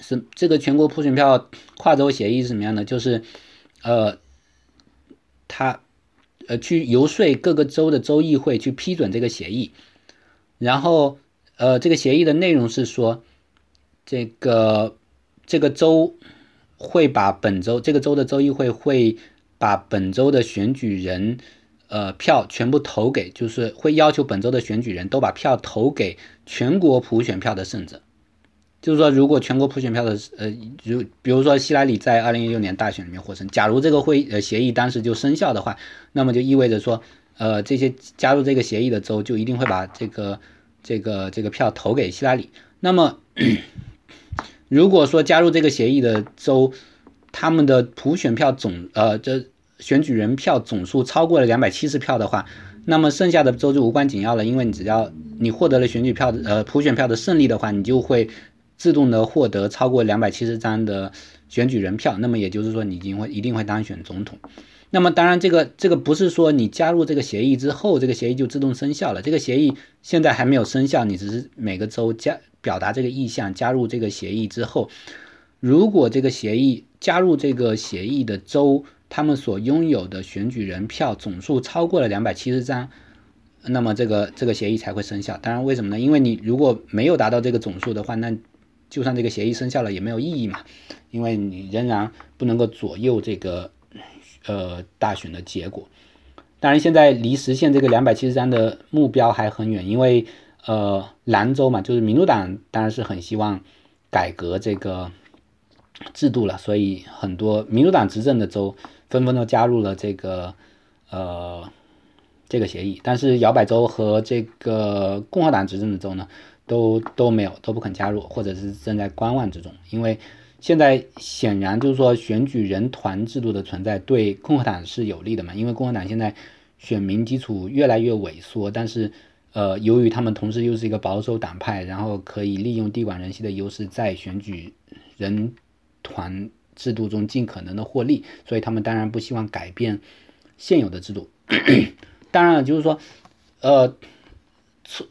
是这个全国普选票跨州协议是什么样的？就是呃，他呃去游说各个州的州议会去批准这个协议，然后呃这个协议的内容是说。这个这个州会把本州这个州的州议会会把本州的选举人，呃票全部投给，就是会要求本州的选举人都把票投给全国普选票的胜者。就是说，如果全国普选票的呃，如比如说希拉里在二零一六年大选里面获胜，假如这个会呃协议当时就生效的话，那么就意味着说，呃这些加入这个协议的州就一定会把这个这个这个票投给希拉里。那么 如果说加入这个协议的州，他们的普选票总呃，这选举人票总数超过了两百七十票的话，那么剩下的州就无关紧要了，因为你只要你获得了选举票的呃普选票的胜利的话，你就会自动的获得超过两百七十张的选举人票，那么也就是说你已经会一定会当选总统。那么当然这个这个不是说你加入这个协议之后，这个协议就自动生效了，这个协议现在还没有生效，你只是每个州加。表达这个意向，加入这个协议之后，如果这个协议加入这个协议的州，他们所拥有的选举人票总数超过了两百七十张，那么这个这个协议才会生效。当然，为什么呢？因为你如果没有达到这个总数的话，那就算这个协议生效了也没有意义嘛，因为你仍然不能够左右这个呃大选的结果。当然，现在离实现这个两百七十三的目标还很远，因为。呃，兰州嘛，就是民主党当然是很希望改革这个制度了，所以很多民主党执政的州纷纷都加入了这个呃这个协议。但是摇摆州和这个共和党执政的州呢，都都没有，都不肯加入，或者是正在观望之中。因为现在显然就是说选举人团制度的存在对共和党是有利的嘛，因为共和党现在选民基础越来越萎缩，但是。呃，由于他们同时又是一个保守党派，然后可以利用地广人稀的优势，在选举人团制度中尽可能的获利，所以他们当然不希望改变现有的制度。当然了，就是说，呃。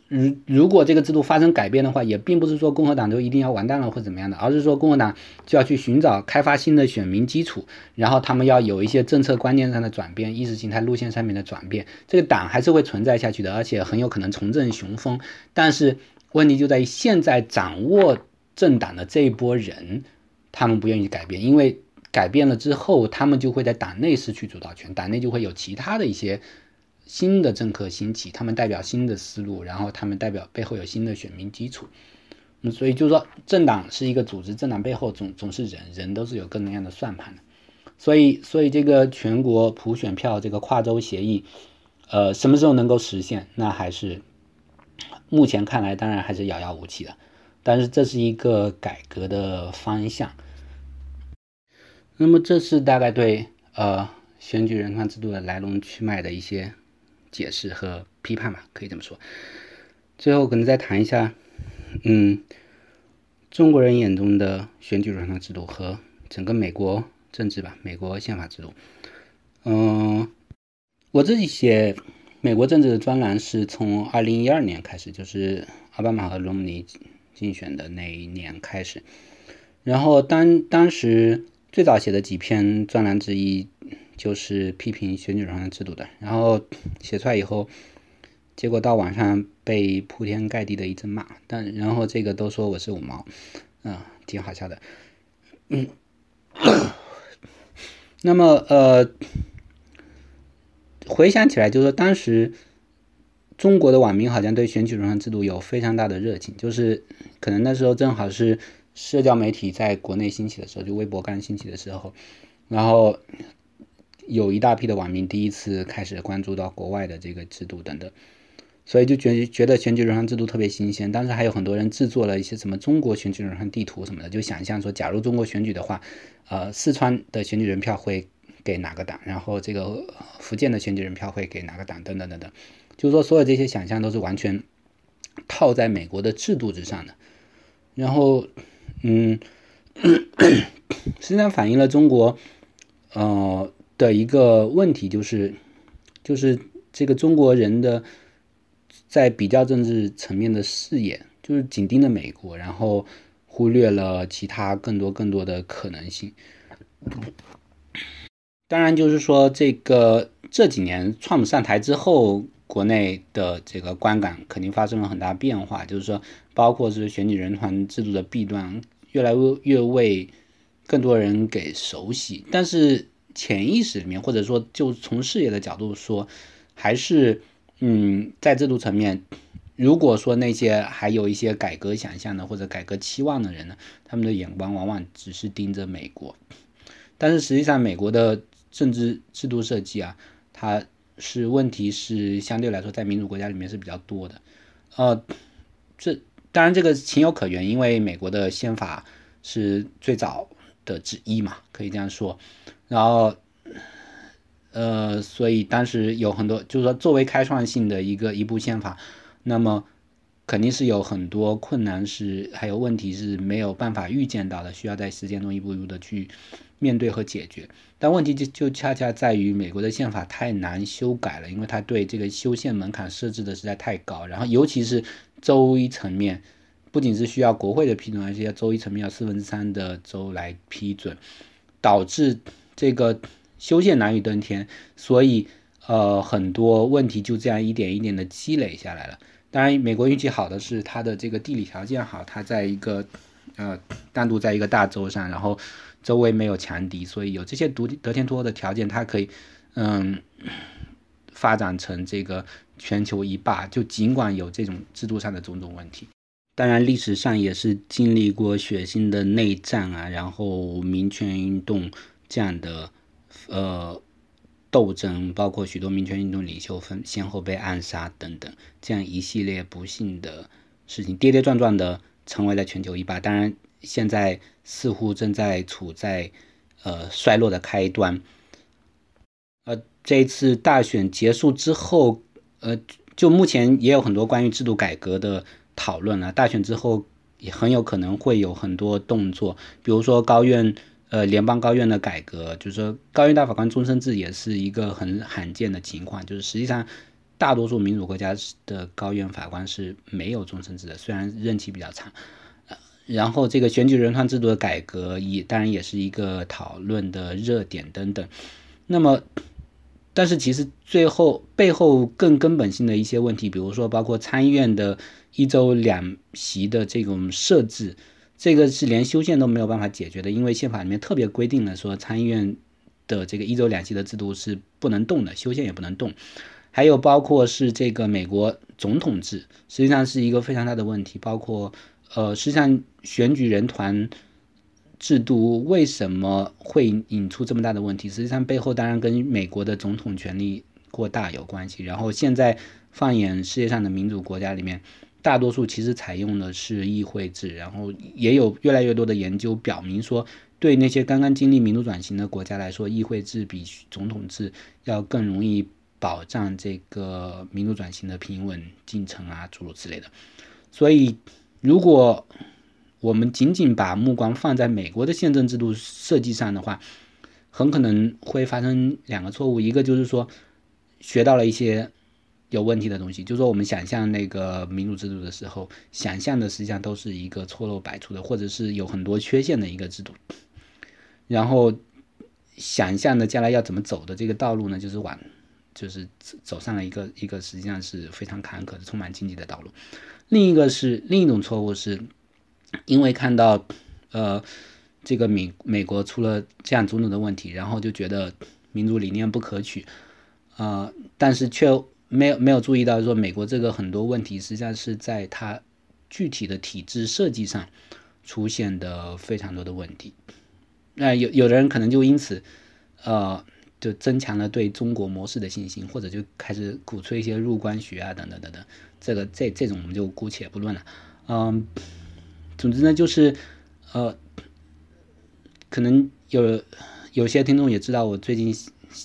如如果这个制度发生改变的话，也并不是说共和党就一定要完蛋了或怎么样的，而是说共和党就要去寻找开发新的选民基础，然后他们要有一些政策观念上的转变，意识形态路线上面的转变，这个党还是会存在下去的，而且很有可能重振雄风。但是问题就在于现在掌握政党的这一波人，他们不愿意改变，因为改变了之后，他们就会在党内失去主导权，党内就会有其他的一些。新的政客兴起，他们代表新的思路，然后他们代表背后有新的选民基础，那，所以就是说，政党是一个组织，政党背后总总是人，人都是有各种各样的算盘的，所以，所以这个全国普选票这个跨州协议，呃，什么时候能够实现？那还是目前看来，当然还是遥遥无期的，但是这是一个改革的方向。那么，这是大概对呃选举人团制度的来龙去脉的一些。解释和批判吧，可以这么说。最后可能再谈一下，嗯，中国人眼中的选举人团制度和整个美国政治吧，美国宪法制度。嗯，我自己写美国政治的专栏是从二零一二年开始，就是奥巴马和罗姆尼竞选的那一年开始。然后当当时最早写的几篇专栏之一。就是批评选举人团制度的，然后写出来以后，结果到网上被铺天盖地的一阵骂，但然后这个都说我是五毛，嗯，挺好笑的，嗯，那么呃，回想起来，就是说当时中国的网民好像对选举人团制度有非常大的热情，就是可能那时候正好是社交媒体在国内兴起的时候，就微博刚兴起的时候，然后。有一大批的网民第一次开始关注到国外的这个制度等等，所以就觉觉得选举人团制度特别新鲜。当时还有很多人制作了一些什么中国选举人团地图什么的，就想象说，假如中国选举的话，呃，四川的选举人票会给哪个党，然后这个福建的选举人票会给哪个党，等等等等。就是说，所有这些想象都是完全套在美国的制度之上的。然后嗯，实际上反映了中国呃的一个问题，就是就是这个中国人的在比较政治层面的视野，就是紧盯着美国，然后忽略了其他更多更多的可能性。当然，就是说这个这几年川普上台之后。国内的这个观感肯定发生了很大变化，就是说，包括是选举人团制度的弊端，越来越越为更多人给熟悉。但是潜意识里面，或者说就从事业的角度说，还是嗯，在制度层面，如果说那些还有一些改革想象的或者改革期望的人呢，他们的眼光往往只是盯着美国。但是实际上，美国的政治制度设计啊，它。是问题是相对来说在民主国家里面是比较多的，呃，这当然这个情有可原，因为美国的宪法是最早的之一嘛，可以这样说。然后，呃，所以当时有很多，就是说作为开创性的一个一部宪法，那么肯定是有很多困难是还有问题是没有办法预见到的，需要在实践中一步一步的去。面对和解决，但问题就就恰恰在于美国的宪法太难修改了，因为它对这个修宪门槛设置的实在太高，然后尤其是州一层面，不仅是需要国会的批准，而且要州一层面要四分之三的州来批准，导致这个修宪难于登天，所以呃很多问题就这样一点一点的积累下来了。当然，美国运气好的是它的这个地理条件好，它在一个呃单独在一个大洲上，然后。周围没有强敌，所以有这些独得天独厚的条件，它可以，嗯，发展成这个全球一霸。就尽管有这种制度上的种种问题，当然历史上也是经历过血腥的内战啊，然后民权运动这样的呃斗争，包括许多民权运动领袖分先后被暗杀等等，这样一系列不幸的事情，跌跌撞撞的成为了全球一霸。当然。现在似乎正在处在呃衰落的开端，呃，这一次大选结束之后，呃，就目前也有很多关于制度改革的讨论了。大选之后也很有可能会有很多动作，比如说高院呃联邦高院的改革，就是说高院大法官终身制也是一个很罕见的情况，就是实际上大多数民主国家的高院法官是没有终身制的，虽然任期比较长。然后这个选举人团制度的改革也当然也是一个讨论的热点等等。那么，但是其实最后背后更根本性的一些问题，比如说包括参议院的一周两席的这种设置，这个是连修宪都没有办法解决的，因为宪法里面特别规定了说参议院的这个一周两席的制度是不能动的，修宪也不能动。还有包括是这个美国总统制，实际上是一个非常大的问题，包括。呃，实际上选举人团制度为什么会引出这么大的问题？实际上背后当然跟美国的总统权力过大有关系。然后现在放眼世界上的民主国家里面，大多数其实采用的是议会制。然后也有越来越多的研究表明说，对那些刚刚经历民主转型的国家来说，议会制比总统制要更容易保障这个民主转型的平稳进程啊，诸如此类的。所以。如果我们仅仅把目光放在美国的宪政制度设计上的话，很可能会发生两个错误。一个就是说，学到了一些有问题的东西，就说我们想象那个民主制度的时候，想象的实际上都是一个错漏百出的，或者是有很多缺陷的一个制度。然后想象的将来要怎么走的这个道路呢，就是往就是走上了一个一个实际上是非常坎坷的、充满荆棘的道路。另一个是另一种错误，是因为看到，呃，这个美美国出了这样种种的问题，然后就觉得民主理念不可取，啊，但是却没有没有注意到说美国这个很多问题实际上是在它具体的体制设计上出现的非常多的问题。那有有的人可能就因此，呃，就增强了对中国模式的信心，或者就开始鼓吹一些入关学啊，等等等等。这个这这种我们就姑且不论了，嗯，总之呢就是，呃，可能有有些听众也知道，我最近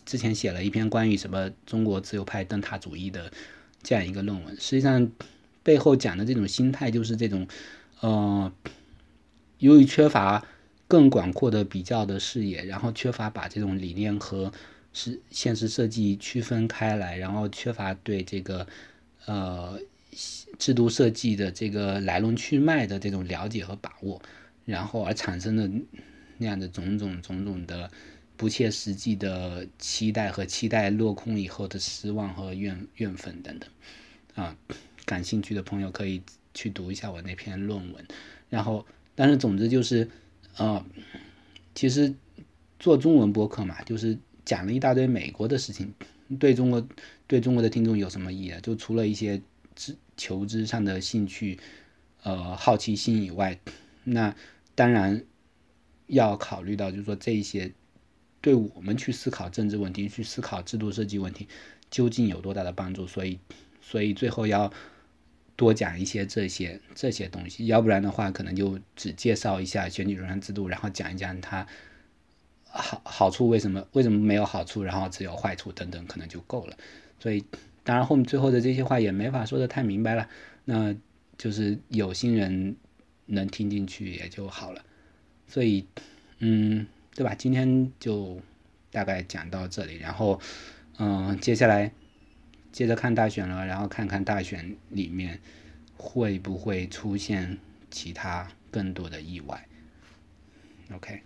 之前写了一篇关于什么中国自由派灯塔主义的这样一个论文。实际上背后讲的这种心态就是这种，呃，由于缺乏更广阔的比较的视野，然后缺乏把这种理念和是现实设计区分开来，然后缺乏对这个呃制度设计的这个来龙去脉的这种了解和把握，然后而产生的那样的种种种种的不切实际的期待和期待落空以后的失望和怨怨愤等等啊，感兴趣的朋友可以去读一下我那篇论文，然后但是总之就是呃，其实做中文播客嘛，就是讲了一大堆美国的事情，对中国对中国的听众有什么意义啊？就除了一些知求知上的兴趣，呃，好奇心以外，那当然要考虑到，就是说这一些对我们去思考政治问题、去思考制度设计问题，究竟有多大的帮助？所以，所以最后要多讲一些这些这些东西，要不然的话，可能就只介绍一下选举人制度，然后讲一讲它好好处为什么为什么没有好处，然后只有坏处等等，可能就够了。所以。当然后面最后的这些话也没法说的太明白了，那就是有心人能听进去也就好了。所以，嗯，对吧？今天就大概讲到这里，然后，嗯，接下来接着看大选了，然后看看大选里面会不会出现其他更多的意外。OK。